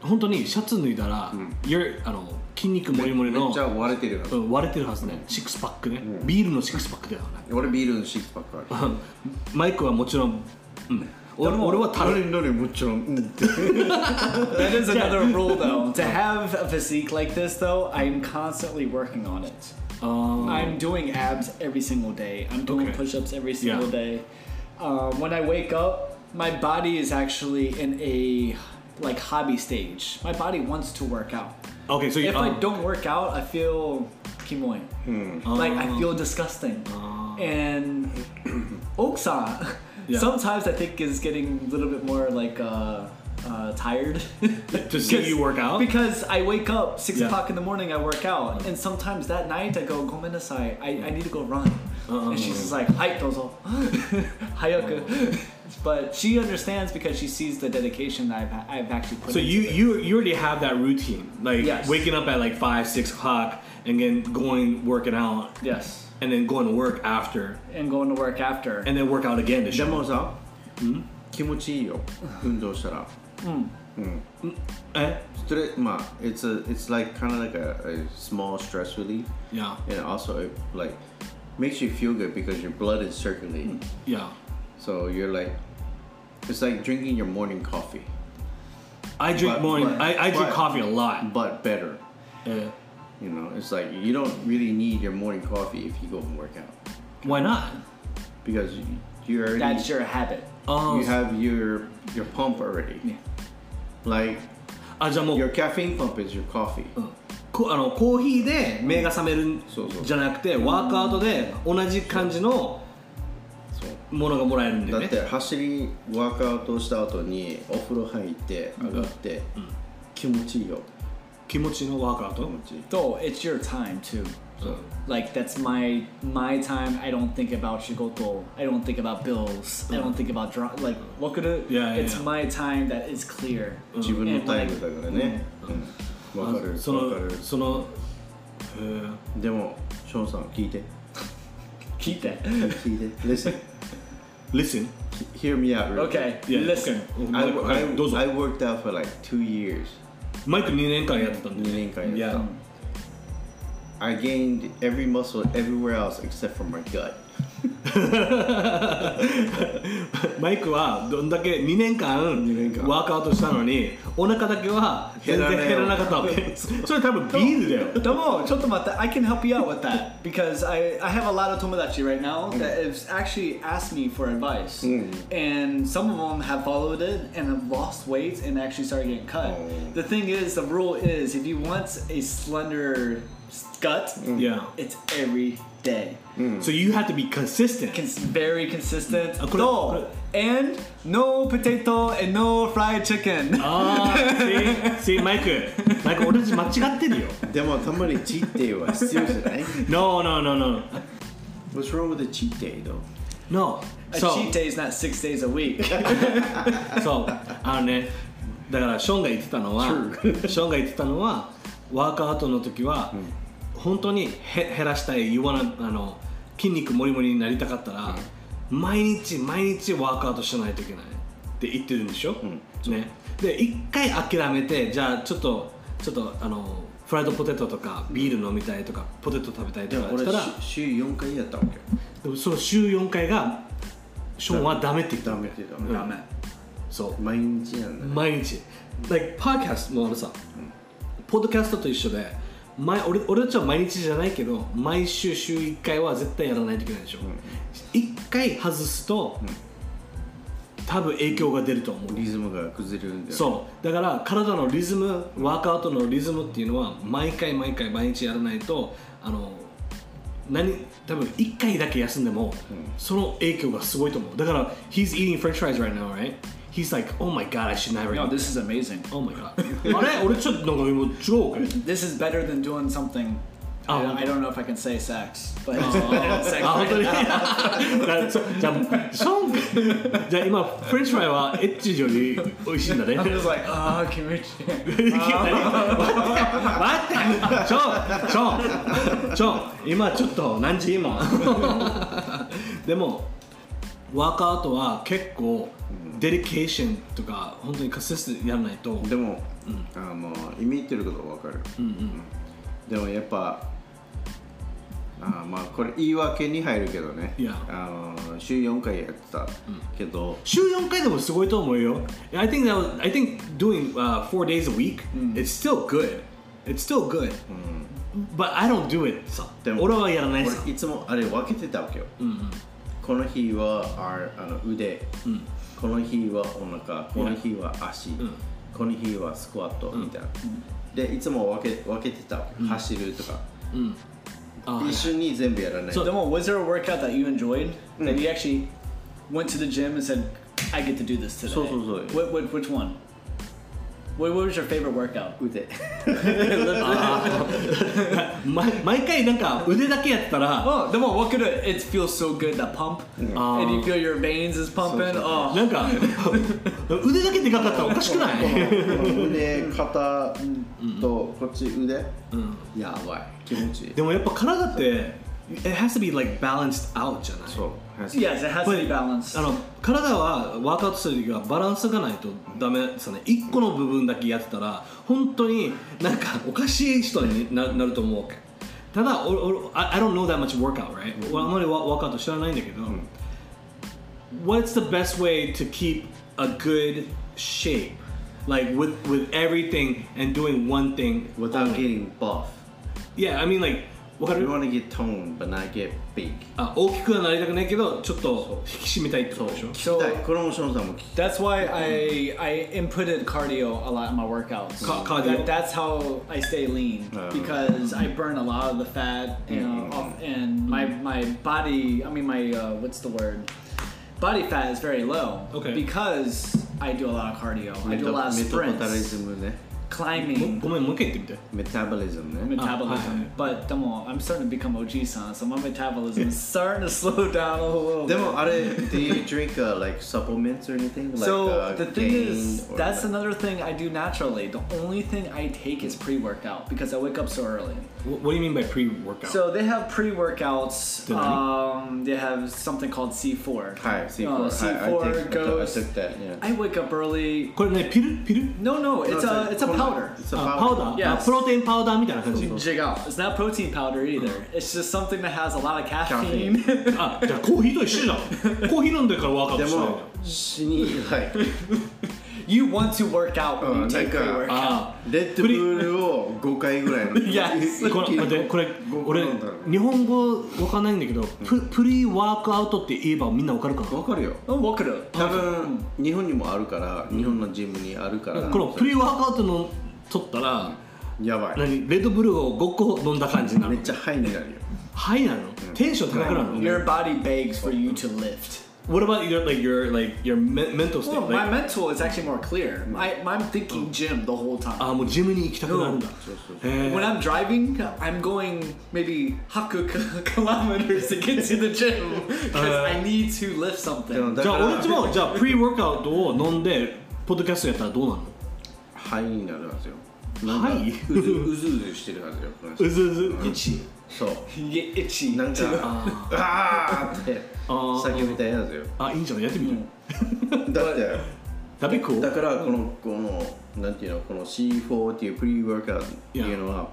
本当にシャツ脱いだら、you're あの筋肉もりもりのめっちゃ割れてるようん割れてるはずねシックスパックね、ビールのシックスパックだよね俺ビールのシックスパックあるマイクはもちろん、うん、俺俺はたる誰誰もちろん That is another rule though. To have a physique like this though, I'm constantly working on it. あー I'm doing abs every single day. I'm doing Okay. push-ups every single Yeah. day. Um, when I wake up, my body is actually in a like hobby stage. My body wants to work out. Okay, so you, If I um, don't work out, I feel kimoy. Like I Oh. feel disgusting. And Oksan Yeah. sometimes I think is getting a little bit more like uh, uh, tired. To see you work out? Because I wake up six Yeah. o'clock in the morning, I work out, and sometimes that night I go, "Gomennasai, I, I need to go run." Uh-uh. And she's just like, "Hai, dozo, hayaku." but she understands because she sees the dedication that I've, I've actually put So into you it. you you already have that routine, like Yes. waking up at like five six o'clock and then going working out yes and then going to work after and going to work after and then work out again. でしょでもさ、気持ちいいよ運動したらえストレまあ it's a it's like kind of like a, a small stress relief Yeah, and also it like makes you feel good because your blood is circulating yeah. so you're like it's like drinking your morning coffee I drink But- morning. but- I, I drink but- coffee a lot. but better え you know it's like you don't really need your morning coffee if you go and work out why not? because you, you already that's your habit あ you have your your pump already Yeah. like あじゃあもう your caffeine pump is your coffee こあのコーヒーで目が覚めるんそうそうじゃなくてワークアウトで同じ感じのそう ものがもらえるんだよねだって走りワークアウトした後にお風呂入って上がって、気持ちいいよ気持ちのワークアウト気持ちいい though it's your time too like that's my my time i don't think about shigoto i don't think about bills i don't think about dra- like what could it Yeah, yeah, it's yeah. my time that is clear 自分のタイムだからねうんわ、かるそのわかるそのえーでもショーンさん聞いて keep that 聞いて listen listen hear me out real okay Yeah, listen okay. I, はい I, どうぞ I worked out for like two years マイク2年間やってたんで2年間やった Yeah. I gained every muscle everywhere else except for my gut マイクはどんだけ2年間年間ワークアウトしたのにお腹だけは全然減らなかったわけそれ多分ビールだよ Domo, chotomata, I can help you out with that because I, I have a lot of tomodachi right now that have actually asked me for advice. And some of them have followed it and have lost weight and actually started getting cut. Oh. The thing is, the rule is if you want a slender gut, Yeah it's every day. So you have to be consistent Cons- very consistent. Uh, could- No, and no potato and no fried chicken. ああ see, see マイクマイク俺たち間違ってるよでもたまにチートデイは必要じゃない No no no no What's wrong with a cheat day though? No A So cheat day is not six days a week. そうあのねだからショーンが言ってたのはショーンが言ってたのはワークアウトの時は、本当にへ減らしたい You wanna あの筋肉もりもりになりたかったら、毎日毎日ワークアウトしないといけないって言ってるんでしょ、ね、で一回諦めてじゃあちょっとちょっとあのフライドポテトとかビール飲みたいとかポテト食べたいとかしたら週週4回やったわけでもその週4回がショーンはダメって言ったダメって言ったうん。そう。毎日なんだね毎日。Like podcast もあのさ、ポッドキャストと一緒で毎俺俺たちは毎日じゃないけど毎週週1回は絶対やらないといけないでしょ、一1回外すと、多分影響が出ると思う。リズムが崩れるんだよそう。だから体のリズムワークアウトのリズムっていうのは毎回毎回毎日やらないとあの何多分1回だけ休んでも、その影響がすごいと思う。だから He's eating french fries right now right? He's like oh my god I should never No, this is amazing. Oh my god あれ俺ちょっとなんか今違うか This is better than doing something. Oh, I, don't. I don't know if I can say sex, but it's better than sex. あ本当にじゃあショーンじゃあ今フレンチフライはエッチより美味しいんだね I'm just like, oh, kimchi. 待ってちょちょちょ今ちょっと何時今でもワークアウトは結構デリケーションとか本当にカシステやらないと。でも、あの意味言ってることは分かる、でもやっぱあまあこれ言い訳に入るけどね。いや。あの週4回やってたけど、週4回でもすごいと思うよ。I think that was, I think doing、uh, four days a week、it's still good. It's still good、but I don't do it さでも俺はやらないさ。俺いつもあれ分けてたわけよ、この日はああの腕、この日はお腹この日は足、この日はスクワットみたいな、でいつも分け分けてた走るとか、あ一緒に全部やらない So, was there a workout that you enjoyed that you actually went to the gym and said, I get to do this today? So, so, so. What, what, which one? What, what was your favorite workout? 腕毎毎回なんか腕だけやったら Oh, the more what could it? It feels so good that pump, Ah. and you feel your veins is pumping. So- so- Oh, なんか腕だけでかかったらおかしくない腕肩とこっち腕、やばい気持ちいいでもやっぱ体って it has to be like balanced out じゃないそう yes, it has to be balanced. あの体はワークアウトする時はバランスがないとダメですよね1個の部分だけやってたら本当になんかおかしい人にななると思うただ俺俺 I, I don't know that much workout right、俺あんまりワワークアウト知らないんだけど、What's the best way to keep a good shape like with with everything and doing one thing without only? getting buff yeah I mean like わか you る want to get toned but not get big あ大きくはなりたくないけどちょっと引き締めたいってことでしょ聞きたいこれもショーンさんも聞き That's why I I inputted cardio a lot in my workouts. Ca- cardio. That, that's how I stay lean Uh. because I burn a lot of the fat, you know, Mm. off, and my my body. I mean, my uh, what's the word? Body fat is very low. Okay. Because I do a lot of cardio. I メ do a タ lot of メタボタリ sprints, ズムね climbing. ごめんもう一回言ってみてメタボリズムね Metabolism, but come on, I'm starting to become OG-san, so my metabolism is starting to slow down a little. で bit. もあれ do you drink uh, like supplements or anything like So uh, the thing gain is, or that's like- another thing I do naturally. The only thing I take is pre-workout because I wake up so early. What, what do you mean by pre-workout? So they have pre-workouts. Did Um, they have something called C4. はい C4 Uh, はい C4 I take- I goes. took that yeah I wake up early. これねピルピル No, no, it's a it's a powder. It's a あ powder パウダー、 Yes. あプロテインパウダーみたいな感じ Jig out. It's not protein powder either. It's just something that has a lot of caffeine. Caffeine. あじゃあコーヒーと一緒じゃんコーヒー飲んでからワークアウトしてないでも死にはい you want to work out. when you Uh, take like, uh, pre-workout. あレッドブルを5回ぐらい Yes. これ待ってこれ俺日本語わかんないんだけど、ププリワークアウトって言えばみんなわかるかな、わかるよ。Oh, what could 多分日本にもあるから日本のジムにあるから。このプリワークアウトの取ったらやばい。何？レッドブルを5個飲んだ感じになるめっちゃハイになるよ。ハイなの？テンション高くなるの、Your body begs for you to lift. What about your like your like your me- mental state? Well, my like, mental is actually more clear. I, I'm thinking gym the whole time. あもうジムに行きたくなる when I'm driving, I'm going maybe haku kilometers to get to the gym because I need to lift でも something. じゃあ俺たちもじゃあプリワークアウトを飲んでポッドキャストやったらどうなのハイになるはずよなんかはいうずうずうずしてるはずようずうず一そう You get itchy. なんか.あーってあー叫びたいやつよ。あいいんじゃない？やってみるだってダメコだからこのこのなんていうのこの C4 っていうプリワークアウトっていうのは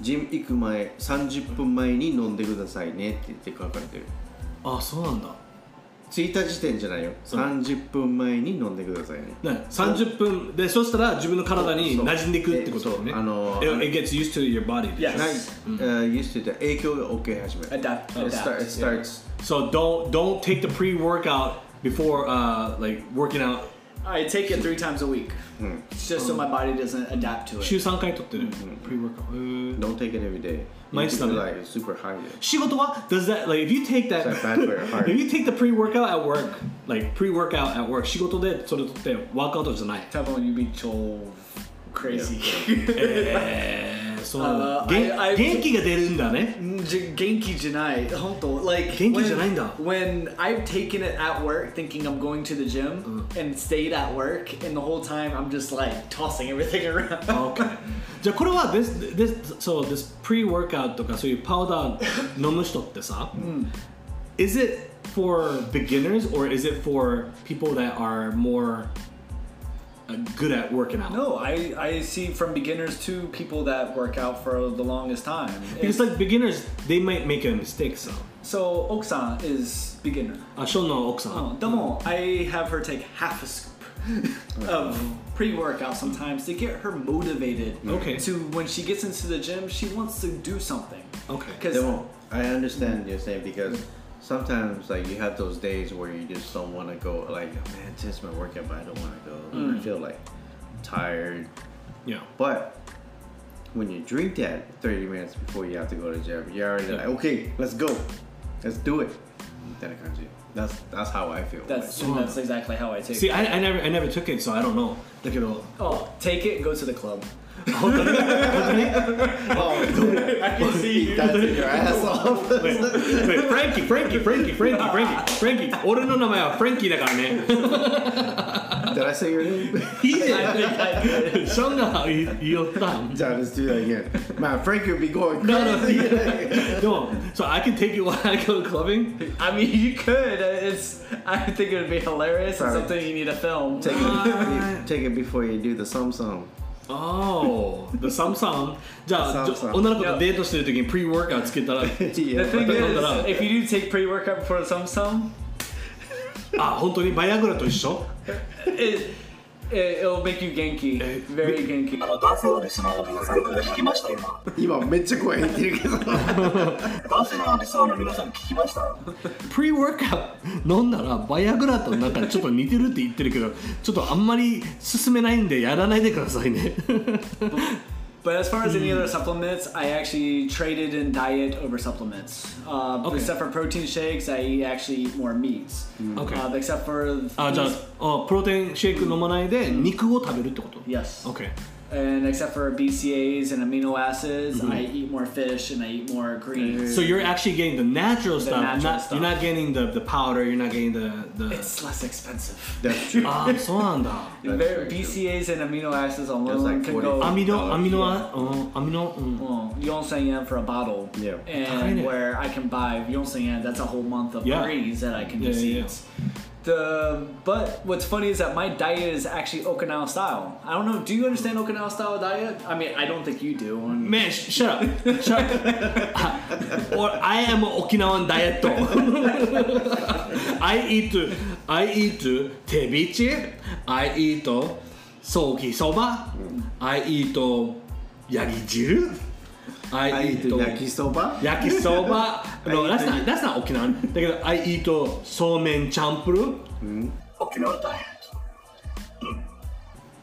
ジム行く前30分前に飲んでくださいねって言って書かれてる。あそうなんだ着いた時点じゃないよ30分前に飲んでくださいねね30分でそしたら自分の体に馴染んでいくってことねそうあの It, it gets used to your body Yes. ない、uh, used to て影響が OK 始める Adapt. It, start, it starts So don't don't take the pre-workout before uh like working out I take it three times a week. Just so my body doesn't adapt to 週 it. 3回取ってる pre-workout へー don't take it every day 毎日だね You like super high で仕事は does that like if you take that It's like bad for your heart. if you take the pre-workout at work like pre-workout at work 仕事でそれ取ってワークアウトじゃない Tavon, you be so crazy. Yeah. そうなんだ。元気が出るんだね。元気じゃない。本当。Like, uh, 元気じゃないんだ。When I've taken it at work, thinking I'm going to the gym, mm. and stayed at work, and the whole time I'm just like tossing everything around. okay. じゃあこれは this this so this pre-workout とかそういうパウダー飲む人ってさ、うん、is mm. it for beginners or is it for people that are more uh, good at working out. No, I, I see from beginners to people that work out for the longest time. Because like beginners, they might make a mistake. So so Oksan is beginner. Uh, no Oksan. Oh, Demo, I have her take half a scoop of pre-workout sometimes to get her motivated. Okay. To when she gets into the gym, she wants to do something. Okay. Because I understand you're saying because sometimes like you have those days where you just don't want to go. Like oh, man, just my workout, but I don't want to go. Mm. I feel like tired. Yeah. But when you drink that 30 minutes before you have to go to the gym, you're already yeah. like, okay, let's go, let's do it. Then it comes to you. That's that's how I feel. That's right? that's exactly how I take. See, it. See, I, I never I never took it, so I don't know. Look at all. Oh, take it. Go to the club. 本当に本当に I can see you. That's your ass off Wait, wait, Frankie, Frankie, Frankie, Frankie, Frankie, Frankie. 俺の名前はフランキーだからね。 Did I say your name? いい I ね。 think I did. ションが言言ったん。 John, let's do that again. Man, Frankie would be going No, no, crazy. でも、so I can take it while I go clubbing? I mean, you could. It's. I think it would be hilarious. It's Sorry. something you need to film. take, it, take it before you do the sum sum. ああ、じゃあ、女の子とデートしてる時にプリーワーカーウつけたら、いや、つけたら。あ、本当に？バイアグラと一緒？it it'll make you genki, Eh, very genki. 男性のリスナーの皆さん聞きました今今めっちゃ声入ってるけど。男性のリスナーの皆さん聞きました？プリワークアウト飲んだらバイアグラとなんかちょっと似てるって言ってるけど、ちょっとあんまり進めないんでやらないでくださいね。But as far as any other supplements, I actually traded in diet over supplements. Uh, Okay. Except for protein shakes, I eat, actually eat more meats. Okay. Uh, except for あ、じゃあ these- あ、プロテインシェイク飲まないで肉を食べるってこと yes. ?OK。 and except for BCAAs and amino acids, mm-hmm. I eat more fish and I eat more greens. So you're actually getting the natural, the stuff. natural not, stuff. You're not getting the, the powder. You're not getting the, the. It's less expensive. That's true. um, so on though. BCAAs and amino acids alone like can go. Amino amino yeah. uh, amino. Mm. Oh. Oh, well, yen for a bottle. Yeah. And where I can buy Yonsei yen, that's a whole month of yeah. greens that I can yeah, just yeah. The, but what's funny is that my diet is actually Okinawa style. I don't know. Do you understand Okinawa style diet? I mean, I don't think you do. I'm... Man, sh- shut up, shut up. uh, or I am Okinawan diet. I eat, I eat tebichi. I eat soki soba. I eat yagijiru. I I eat eat 焼きそば。焼きそば No, I that's not, that's not Okinawan だけど I eat そうめんチャンプルー沖縄ダイエット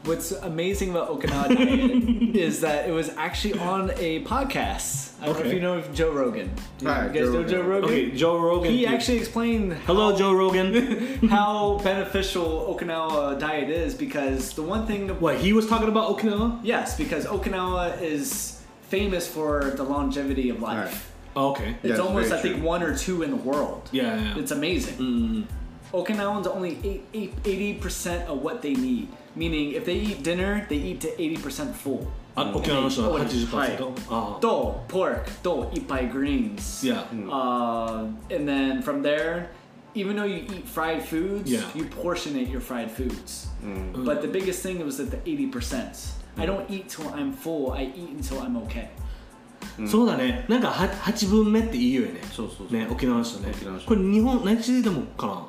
What's amazing about Okinawa diet is that it was actually on a podcast. I don't know if Okay. you know Joe Rogan. Do you Hi, guys Joe know Joe Rogan. Rogan? Okay, Joe Rogan. He actually explained Hello, Joe Rogan. how beneficial Okinawa diet is because the one thing What, he was talking about Okinawa? yes because Okinawa is famous for the longevity of life. Oh, okay. It's That's almost I very think true. one or two in the world. Yeah, yeah. Mm-hmm. It's amazing. Okinawans only eight- eight- 80% of what they need. Meaning if they eat dinner, they eat to 80% full. あ沖縄の人ははい80%? ああ Do, pork, do, eat by greens. Yeah. Uh, and then from there, even though you eat fried foods, Yeah. you portionate your fried foods. But the biggest thing was that the 80%. I don't eat till I'm full, I eat until I'm okay. そうだね。なんかは8分目って言うよね。そうそうそう。ね沖縄の人ね。沖縄の人。これ日本内地でもかな、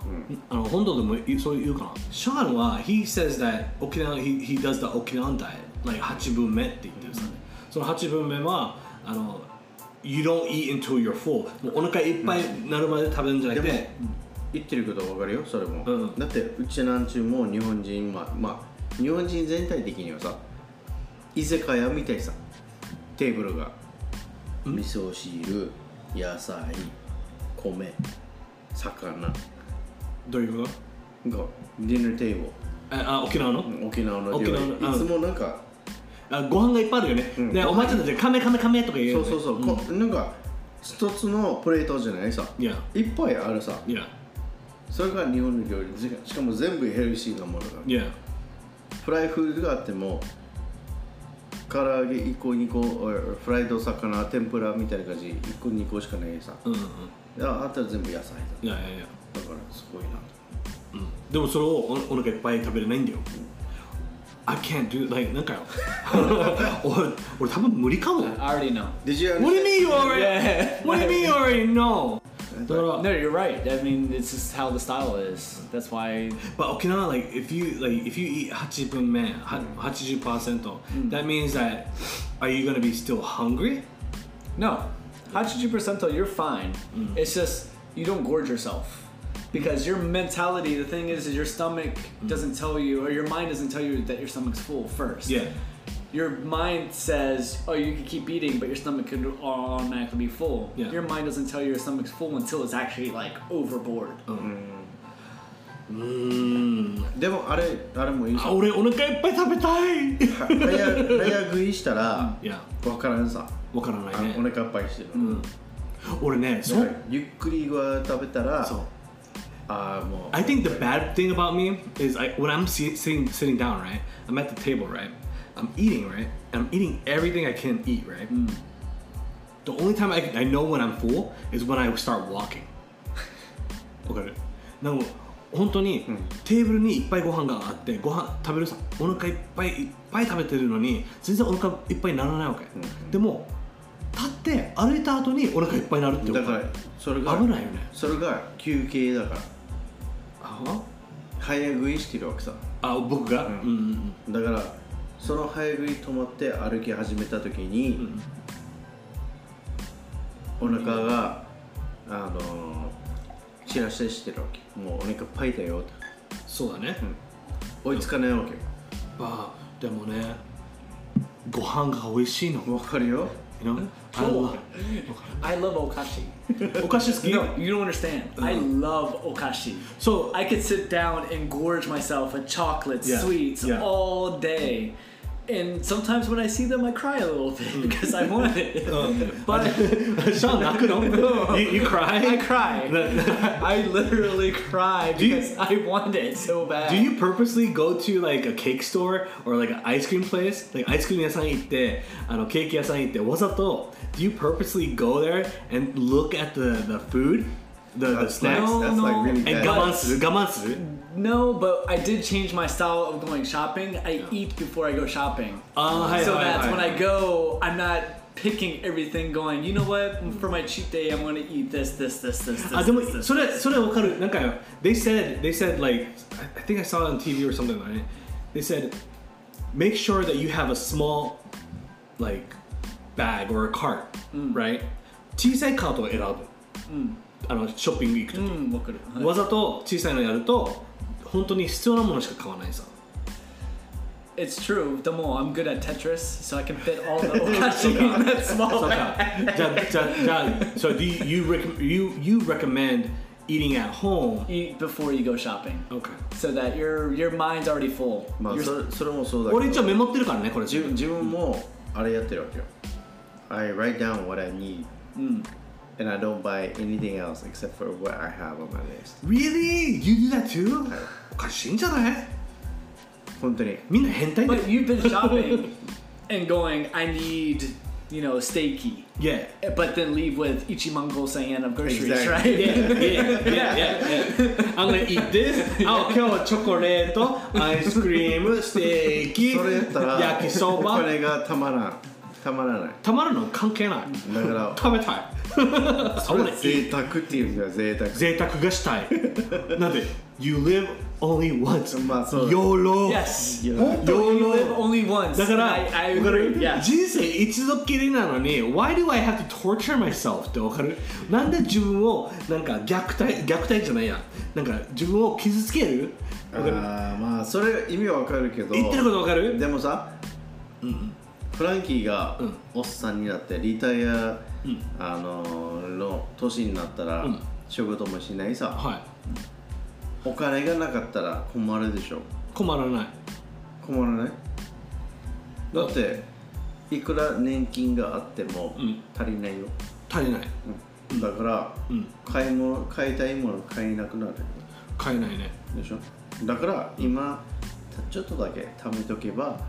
あの本土でもそう言うかな。シャーンは he says that 沖縄 he, he does the 沖縄 diet like 8分目って言ってるさね、その8分目はあの you don't eat until you're full もうお腹いっぱいになるまで食べるんじゃなくて、でも言ってることは分かるよそれも、うん。だってうちなんちゅうも日本人まあまあ日本人全体的にはさ居酒屋みたいさテーブルが。味噌汁野菜米魚。どういうこと？がディナーテーブル。ああ沖縄の、沖縄の料理。沖縄のうんいつもなんか、あご飯がいっぱいあるよね、うん。でおばあちたちカメカメカメとか言うそうそうそう、こなんか一つのプレートじゃないさ。いや。いっぱいあるさ。いや。それが日本の料理。しかも全部ヘルシーなものがいや。フライフードがあっても唐揚げ1個2個フライド魚天ぷらみたいな感じ1個2個しかないさ。うんうんいやあとは全部野菜だ。いやいやいや。だからすごいなでもそれをおお腹いっぱい食べれないんだよ。I can't do like なんかよ。俺俺多分無理かも。I already know. Did you What do you mean you already. What do you mean you already know? But, no, no, you're right. I mean, it's just how the style is. That's why. But Okinawa, like, if you like, if you eat hachibun men, eighty pasento, mm. that means that are you gonna be still hungry? No, hachibun percent, you're fine. Mm. It's just you don't gorge yourself because mm. your mentality the thing is is your stomach mm. doesn't tell you or your mind doesn't tell you that your stomach's full first yeah your mind says, "Oh, you can keep eating, but your stomach could automatically be full." Yeah. Your mind doesn't tell you your stomach's full until it's actually like overboard. うーんでもあれあれもいいさあ俺お腹いっぱい食べたい早早食いしたらいや分からんさわからないねあお腹いっぱいしてる、うん俺ねそだからゆっくりは食べたらそうああもう I think the bad thing about me is I, when I'm si- sitting sitting down, right? I'm at the table, right? I'm eating, right? And I'm eating everything I can eat, right? The only time I, I know when I'm full is when I start walking. わかるなんか本当に、テーブルにいっぱいご飯があってご飯食べるさお腹いっぱいいっぱい食べてるのに全然お腹いっぱいにならないわけ、でも立って歩いた後にお腹いっぱいになるってこと。だからそれが危ないよね。それが休憩だから。あ早食いしてるわけさ。あ僕が、うんうんうん。だからその早食い止まって歩き始めた時に、お腹があの散らしてしてるわけもうお腹いっぱいだよってそうだね、追いつかないわけまあでもねご飯が美味しいのわかるよ You know? I love- I love okashi. お菓子好き No, you don't understand. I love okashi. So I could sit down and gorge myself with chocolates, Yeah, sweets yeah. all day. And sometimes when I see them, I cry a little bit because I want it. but Sean 泣くの you, you cry? I cry. I literally cry you- because I want it so bad. Do you purposely go to like a cake store or like an ice cream place? Like アイスクリーム屋さん行って、あのケーキ屋さん行ってわざと Do you purposely go there and look at the, the food? The, the That's snacks? nice. That's like really And bad. 我慢する我慢する No, but I did change my style of going shopping. I eat before I go shopping. あーはいso はいはい that's when I go, I'm not picking everything going, you know what, for my cheat day, I'm gonna eat this, this, this, this, this. あでも this, this. それそれわかるなんか they said they said like I I think I saw it on TV or something like that they said make sure that you have a small like bag or a cart right 小さいカートを選ぶ、 あのショッピング行くとき、うん、わかる。わざと小さいのやると本当に必要なものしか買わないさ It's true. The more I'm good at Tetris, so I can fit all the okashi in that small そうか bag. じゃあじゃあじゃあ so do you you, rec- you you recommend eating at home Eat before you go shopping, okay so that your your mind's already full. まあ You're- それそれもそうだけど俺一応メモってるからねこれ自分自分もあれやってるわけよ I write down what I need and I don't buy anything else except for what I have on my list Really? You do that too? おかしいんじゃない本当にみんな変態だよ But you've been shopping and going, I need, you know, steaky. Yeah But then leave with Ichimongo saying of groceries, Exactly. right? Yeah, yeah, yeah, yeah, yeah. I'm gonna eat this. あ、今日はチョコレート、アイスクリーム、ステーキ、それやったら焼きそおば。金がたまらん たまらないたまるの関係ない。だから 食べたい。そ I れ wanna 贅 eat. 沢っていうんだよ贅沢贅沢がしたい。なんで、You live only once. まあそうだ YOLO. Yes. いや本当に you live only once. だから、I, I わかる agree. Yes. 人生一度きりなのに Why do I have to torture myself? ってわかる？なんで自分をなんか虐待虐待じゃないやなんか自分を傷つける？わかるあーまあそれ意味はわかるけど言ってることわかる？でもさ、フランキーがうん。おっさんになってリタイア、うん。あのの年になったら、うん。仕事もしないさ、はい。お金がなかったら困るでしょ。困らない。困らない？だっていくら年金があってもうん。足りないよ、足りない。うん。だからうん。買い物買いたいもの買えなくなる。買えないね。でしょ？だから今ちょっとだけ貯めとけば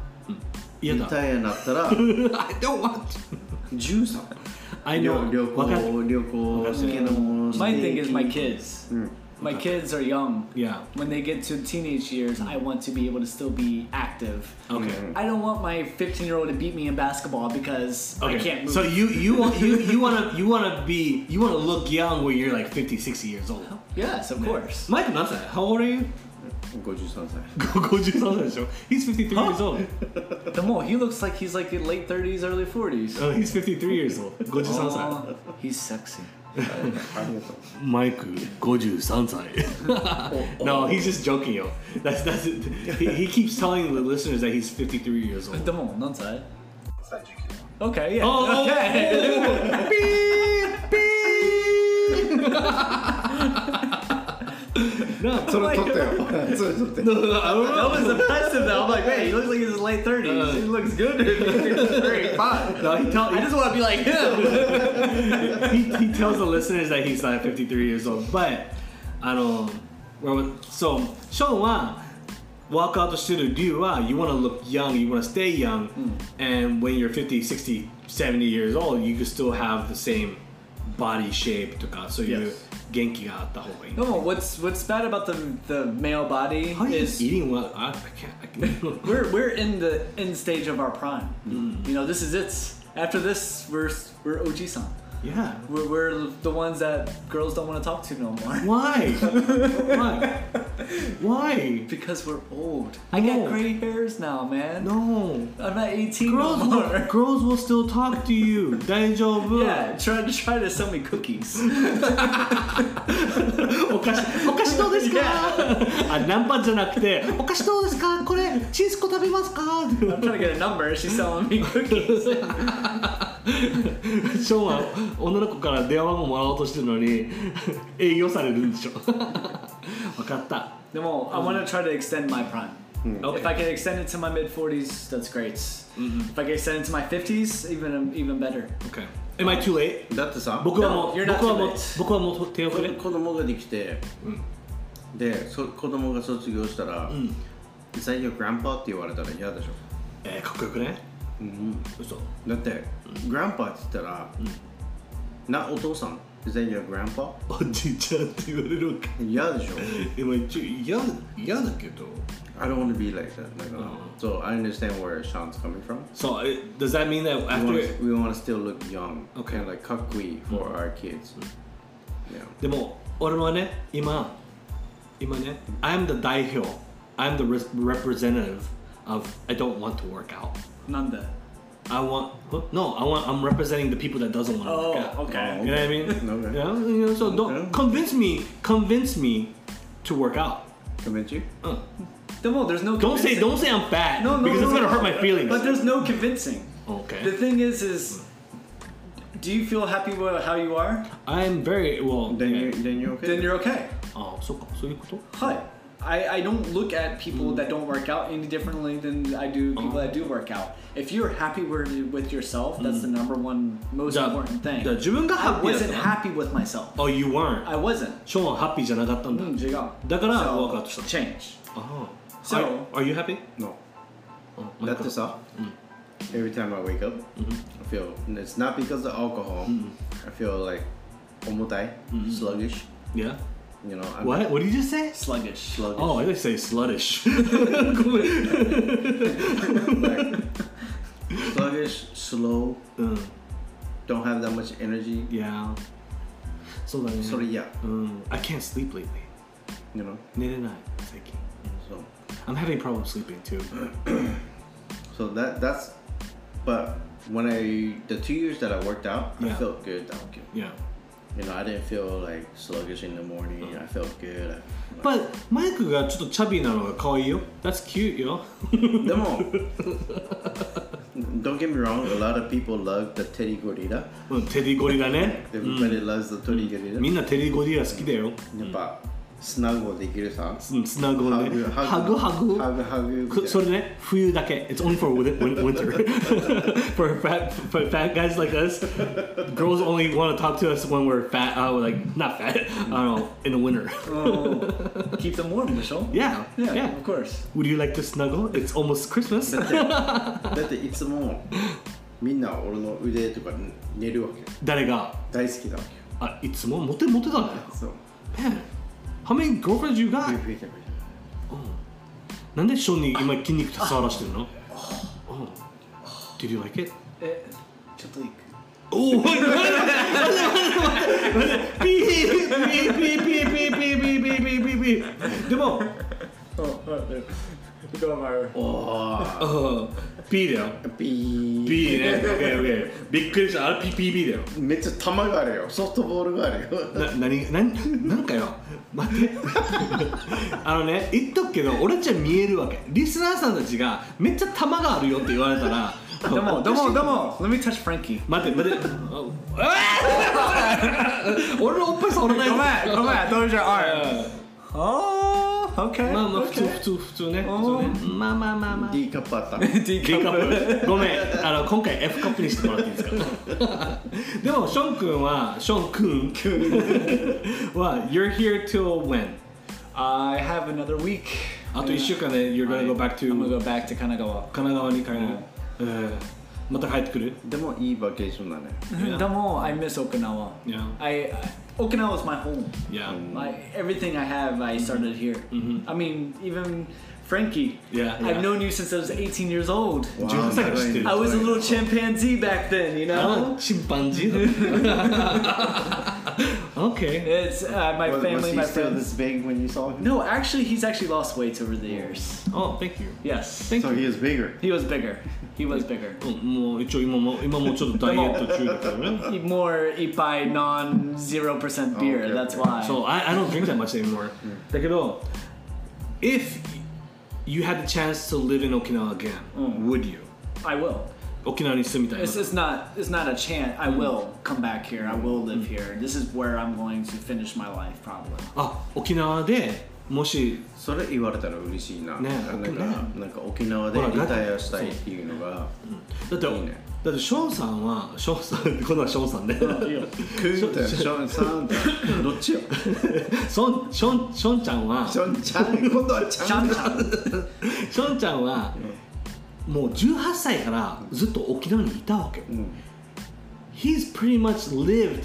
嫌だリタイアになったら I don't want 13 I 旅 know 旅わかる行旅行好きなもの My thing is my ステーキ kids. うん My kids are young. Yeah When they get to teenage years, I want to be able to still be active. Okay I don't want my 15 year old to beat me in basketball because I Okay, can't move. so you you want you you wanna you wanna be you wanna look young when you're like 50, 60 years old. yes, of course. マイク何歳 How old are you? 53歳53歳でしょ He's 53 years old. The more he looks like he's like in late 30s, early 40s. Oh, he's 53 years old. 53歳。 Oh, he's sexy. ありがとうマイク53歳 No he's just joking yo That's, that's he, he keeps telling the listeners that he's 53 years old でも何歳39 Okay, yeah. Oh, okay. beep, beep. no, それ取ってよそれ取って no, no, I don't That know. was impressive though. I'm like, wait, he looks like he's in his late 30s. he looks good. Great, fine. No, he, tell, I just want to be like him. he, he tells the listeners that he's like 53 years old. But, あの、well, so, ショーンは、ワークアウトしてる理由は、you want to look young, you want to stay young, and when you're 50, 60, 70 years old, you can still have the same body shape とか、そういう Yes. 元気があった方がいい。 No, what's what's bad about the the male body How are you is eating well? I, I can't. I can't. we're we're in the end stage of our prime. Mm. You know, this is it. After this, we're we're OG-san. yeah. We're, we're the ones that girls don't want to talk to no more. Why? Why? Why? Because we're old. I No. got gray hairs now, man. No. I'm not 18 Girls no will, more. girls will still talk to you. 大丈夫 Yeah, try to try to sell me cookies. お菓子お菓子どうですかあナンパじゃなくてお菓子どうですかこれチンスコ食べますか I'm trying to get a number. She's selling me cookies. ショーンは女の子から電話番号もらおうとしてるのに営業されるんでしょ分かった No, I want to try to extend my prime. Okay. If I can extend it to my mid 40s, that's great. If I can extend it to my 50s, even even better. Okay Am I too late? だってさ僕はも No, う you're not 僕はもう too late. 僕はもう手遅れ子子供ができて、でそ子供が卒業したら「Is that your grandpa?」って言われたら嫌でしょえー、かっこよくね 嘘だって、grandpa って言ったら、なお父さん Is that your grandpa? おじいちゃんって言われるわけ嫌でしょ今一応嫌嫌だけど I don't want to be like that. Like, uh, so I understand where Sean's coming from. So uh, does that mean that We after want, to, we want to still look young, Okay. and like kakui for our kids. Yeah. でも俺はね今今ね I'm the 代表 I'm the re- representative of I don't want to work out Nanda. I want no I want I'm representing the people that doesn't want to Oh, work out okay. you know what I mean Okay. yeah you know, so don't Okay. convince me convince me to work out Convince you? Uh, No, there's no. don't say convincing. don't say I'm fat No, no, because no, it's gonna no. hurt my feelings But there's no convincing. The okay thing is, is do you feel happy with how you are? I'm very well Then you then you're okay. Then you're okay. あそっかそういうこと Hi. I, I don't look at people that don't work out any differently than I do people that do work out. If you're happy with, with yourself, that's the number one most じゃあ important thing. じゃあ自分がハ I ッピーだ wasn't ったの happy with myself. Oh you weren't I wasn't. ショーンはハッピーじゃなかったんだ、 Mm, 違う。だから So, ワークアウトした change. ああ So- are, are you happy? no. うんだってさ、every time I wake up, I feel and it's not because of alcohol. I feel like 重たい sluggish. Yeah. You know, I'm what? What did you just say? Sluggish. Sluggish. Oh, I just say sluttish. sluggish, slow. Uh. Don't have that much energy. Yeah. So like. Yeah. Um, I can't sleep lately. You know. Neither not. I can't. So. I'm having problems sleeping too. so that that's, but when I the two years that I worked out, yeah. I felt good. That was good. Yeah. You know, I didn't feel like sluggish in the morning. I felt good. I, But マイクがちょっとチャビーなのが可愛いよ。That's cute よ。でも don't get me wrong. A lot of people love the teddy gorilla. うん、テディゴリラね。Everybody loves the teddy gorilla. みんなテディゴリラ好きだよ。やっぱスナグできるさ。うん、スナグね。ハグハグ。ハグハグそれね、冬だけ。It's only for win- win- winter. for fat, for fat guys like us, girls only want to talk to us when we're fat. Uh, like not fat. I don't know. In the winter. Oh, keep them warm, Michelle. Yeah. Yeah, Yeah. of course. Would you like to snuggle? It's almost Christmas. だっていつもみんな俺の腕とか寝るわけ誰が大好きだわけあいつもモテモテだね。そう Man, how many girlfriends you got? なんでショに今筋肉触らしてるの oh. Did you like it? え、ちょっといく。Oh, what? ピーピーピーピーピーピーピーピーピーピーピーでも Go Maru. おーうん P だよ。ピー P ね。OKOK びっくりした。あれ PPB だよ。めっちゃ球があるよ。ソフトボールがあるよ。な何何なんかよ。待って。あのね言っとくけど俺たちは見えるわけ。リスナーさんたちがめっちゃ玉があるよって言われたら Domo, Domo, Domo. Let me touch Frankie. 待って待って。あ 俺のおっぱい触らない Come on, come on. Those are art. う Oh, okay. んまあまあ普通 okay. 普通普通ね普通ねまあまあまあまあ D カップあった D カップごめんあの今回 F カップにしてもらっていいですかでもション君はション君は You're here till when? I have another week. あと1週間で You're gonna go back to I'm gonna go back to Kanagawa. 神奈川に帰る、うんまた帰ってくるでもいいバケーションだね Domo, I miss Okinawa. Yeah. I, I Okinawa is my home. Yeah My everything I have, I started here. I mean, even Frankie. Yeah, yeah. I've known you since I was 18 years old. 18歳から知ってる I was a little chimpanzee back then, you あ know. チンパンジーだ OK It's uh, my Was, family, was he my still friends. this big when you saw him? No, actually, he's actually lost weight over the years. Oh thank you Yes, Thank So you he is bigger he was bigger. He was bigger. うんもう一応今も今もちょっとダイエット中だからね He more eat by non zero percent beer. okay, That's okay. why. So I, I don't drink that much anymore だけど If you had the chance to live in Okinawa again would you? I will. 沖縄に住みたいな It's, it's not it's not a chance. I will come back here. I will live here. This is where I'm going to finish my life probably. あ沖縄で もしそれ言われたら嬉しいな。ね。なんかね。なんか沖縄でリタイアしたいっていうのが。だっていいね。だってショーンさんはショーンさん 今度はショーンさんねクーって。ションさんって。どっちよ？ションションションちゃんはションちゃん。今度はちゃん Chan chan. ションちゃんはもう18歳からずっと沖縄にいたわけ。よ、He's pretty much lived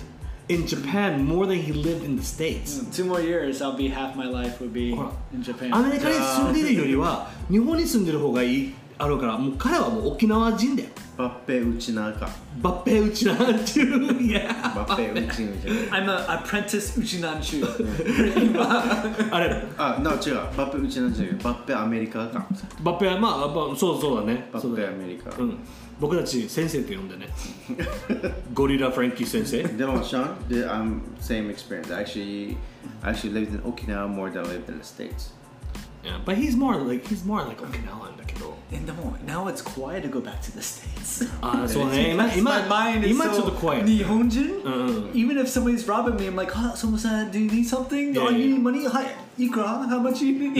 in Japan more than he lived in the States、Two more years, I'll be half my life would be in Japan. アメリカに住んでるよりは日本に住んでる方がいいあるからもう彼はもう沖縄人だよ。バッペウチナか。バッペウチなんちゅういや バッペウチナじゃな。い I'm an apprentice Uchinanchu. あれ？あ、な違う。バッペウチナじゃないバッペアメリカか。バッペはまあまあそうそうだね。バッペアメリカ。うん僕たち先生って呼んでねゴリラフランキー先生でもシャン the, um, same experience actually I actually lived in Okinawa more than I lived in the States Yeah, but he's more like he's more like Okinawan だけど And no, now it's quiet to go back to the States. あーそうね今今 My mind is 今 so ちょっと怖いんうん Even if somebody's robbing me, I'm like, huh, someone said, do you need something? Yeah, oh, you need money? Hi, Ikra, how much you need?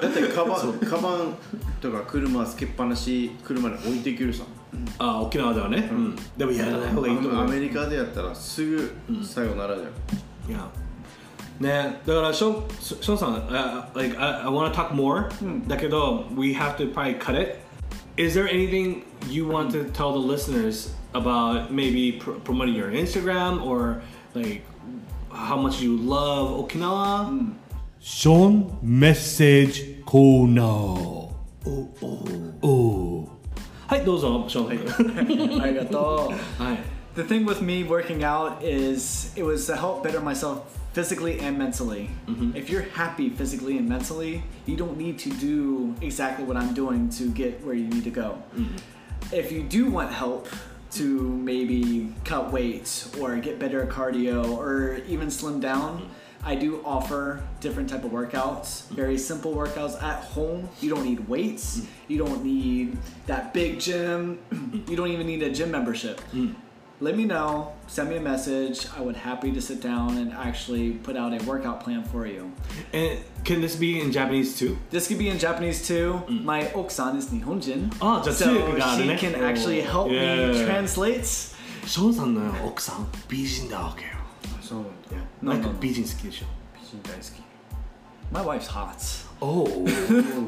だってカバンカバンとか車つけっぱなし車に置いてくるさあー沖縄ではね、うん、でもやらない方がいいと思うアメリカでやったらすぐさよならじゃんいやね、だからショションさん、uh, like I, I want to talk more、うん、だけど hmm. we have to probably cut it is there anything you want to tell the listeners about maybe pr promoting your Instagram or like how much you love Okinawa? Hmm. Sean message corner. Oh, oh, oh. はい、どうぞ、ショーン。はい、ありがとう。はい。The thing with me working out is it was to help better myself physically and mentally. Mm-hmm. If you're happy physically and mentally, you don't need to do exactly what I'm doing to get where you need to go. Mm-hmm. If you do want help to maybe cut weight or get better at cardio or even slim down, mm-hmm. I do offer different type of workouts, very simple workouts at home. You don't need weights. You don't need that big gym. you don't even need a gym membership let me know send me a message i would happy to sit down and actually put out a workout plan for you and can this be in Japanese too this could be in japanese too my oksan is nihonjin Ah, じゃあ so 通訳がある she ね can actually help Yeah. me translate ショーンさんの奥さん美人だわけよそうなんだ No, なんか no, no. 美人好きでしょ美人大好き my wife's hot おお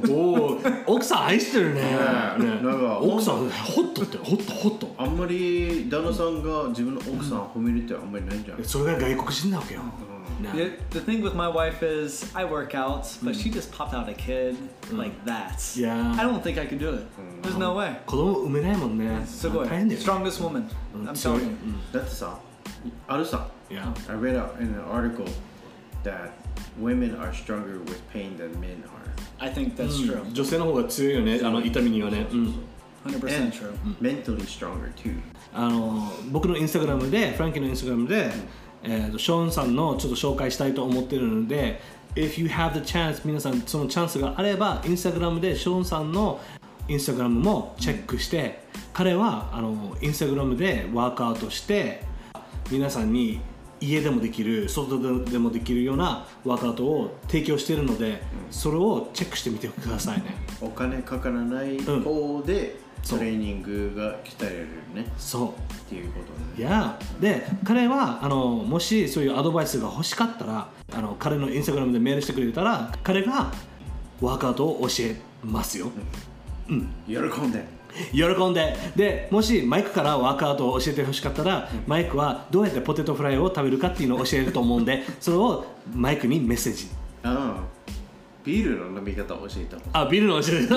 おお奥さん愛してるねねなんか奥さんホットってホットホットあんまり旦那さんが自分の奥さんを褒めるってあんまりないんじゃんそれが外国人なわけよ、ね The, the thing with my wife is I work out, but she just popped out a kid like that. Yeah. I don't think I can do it. There's no way. 子供産めないもんねすごい大変だよ Strongest woman. I'm telling you. だってさあるさいや I read out in an article that women are stronger with pain than men are. I think that's true. 女性の方が強いよね。あの痛みにはね、うん、100% true. mentally stronger too. あの僕のインスタグラムでフランキーのインスタグラムで、えーとショーンさんのちょっと紹介したいと思ってるので If you have the chance 皆さんそのチャンスがあればインスタグラムでショーンさんのインスタグラムもチェックして、彼はあのインスタグラムでワークアウトして皆さんに家でもできる外でもできるようなワークアウトを提供しているので、それをチェックしてみてくださいね。お金かからないうん。方でトレーニングが鍛えられるね。そう。っていうこといねやで彼はあのもしそういうアドバイスが欲しかったらあの彼のインスタグラムでメールしてくれたら彼がワークアウトを教えますよ。喜んで喜んで。でもしマイクからワークアウトを教えてほしかったらマイクはどうやってポテトフライを食べるかっていうのを教えると思うんで それをマイクにメッセージ。ああ。ビールの飲み方を教えたあ、ビールの教え。て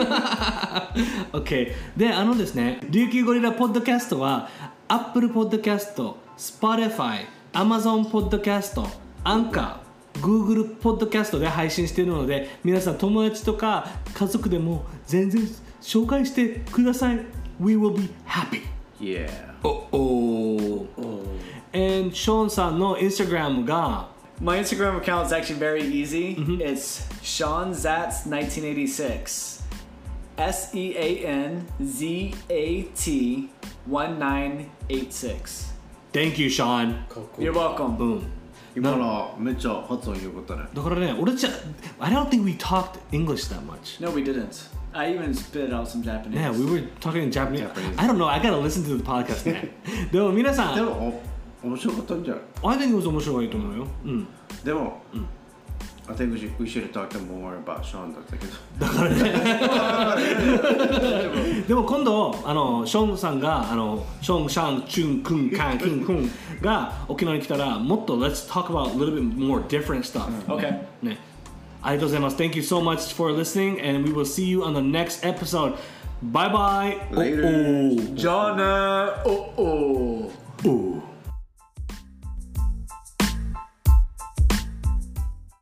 OK。で、あのですね、琉球ゴリラポッドキャストは、Apple Podcast、Spotify、Amazon Podcast、Anchor、Google Podcast で配信しているので、皆さん友達とか家族でも全然紹介してください。We will be happy. Yeah おお。And ショーンさんの Instagram が、 My Instagram account is actually very easy. It's Sean Zatz 1986. S E A N Z A T 1986. Thank you, Sean. You're welcome. うん。今のめっちゃ発音よかったねだからね、俺じゃ、I don't think we talked English that much. No, we didn't. I even spit out some Japanese. Yeah, we were talking in Japanese. Japanese. I don't know. I gotta listen to the podcast ね。でも皆さん、でもお面白かったんじゃない I think it was 面白いと思うよ。うん。でも、I think we should, we should talked more about Sean だったけどでも今度、あの、ショーンさんが、あの、ショーン、シャン、チュン、クン、カン、キン、クンが沖縄に来たら、もっと Let's talk about a little bit more different stuff. Okay. ね。ありがとうございます。Thank you so much for listening, and we will see you on the next episode. Bye bye. Later. Oh, oh. Oh. Oh.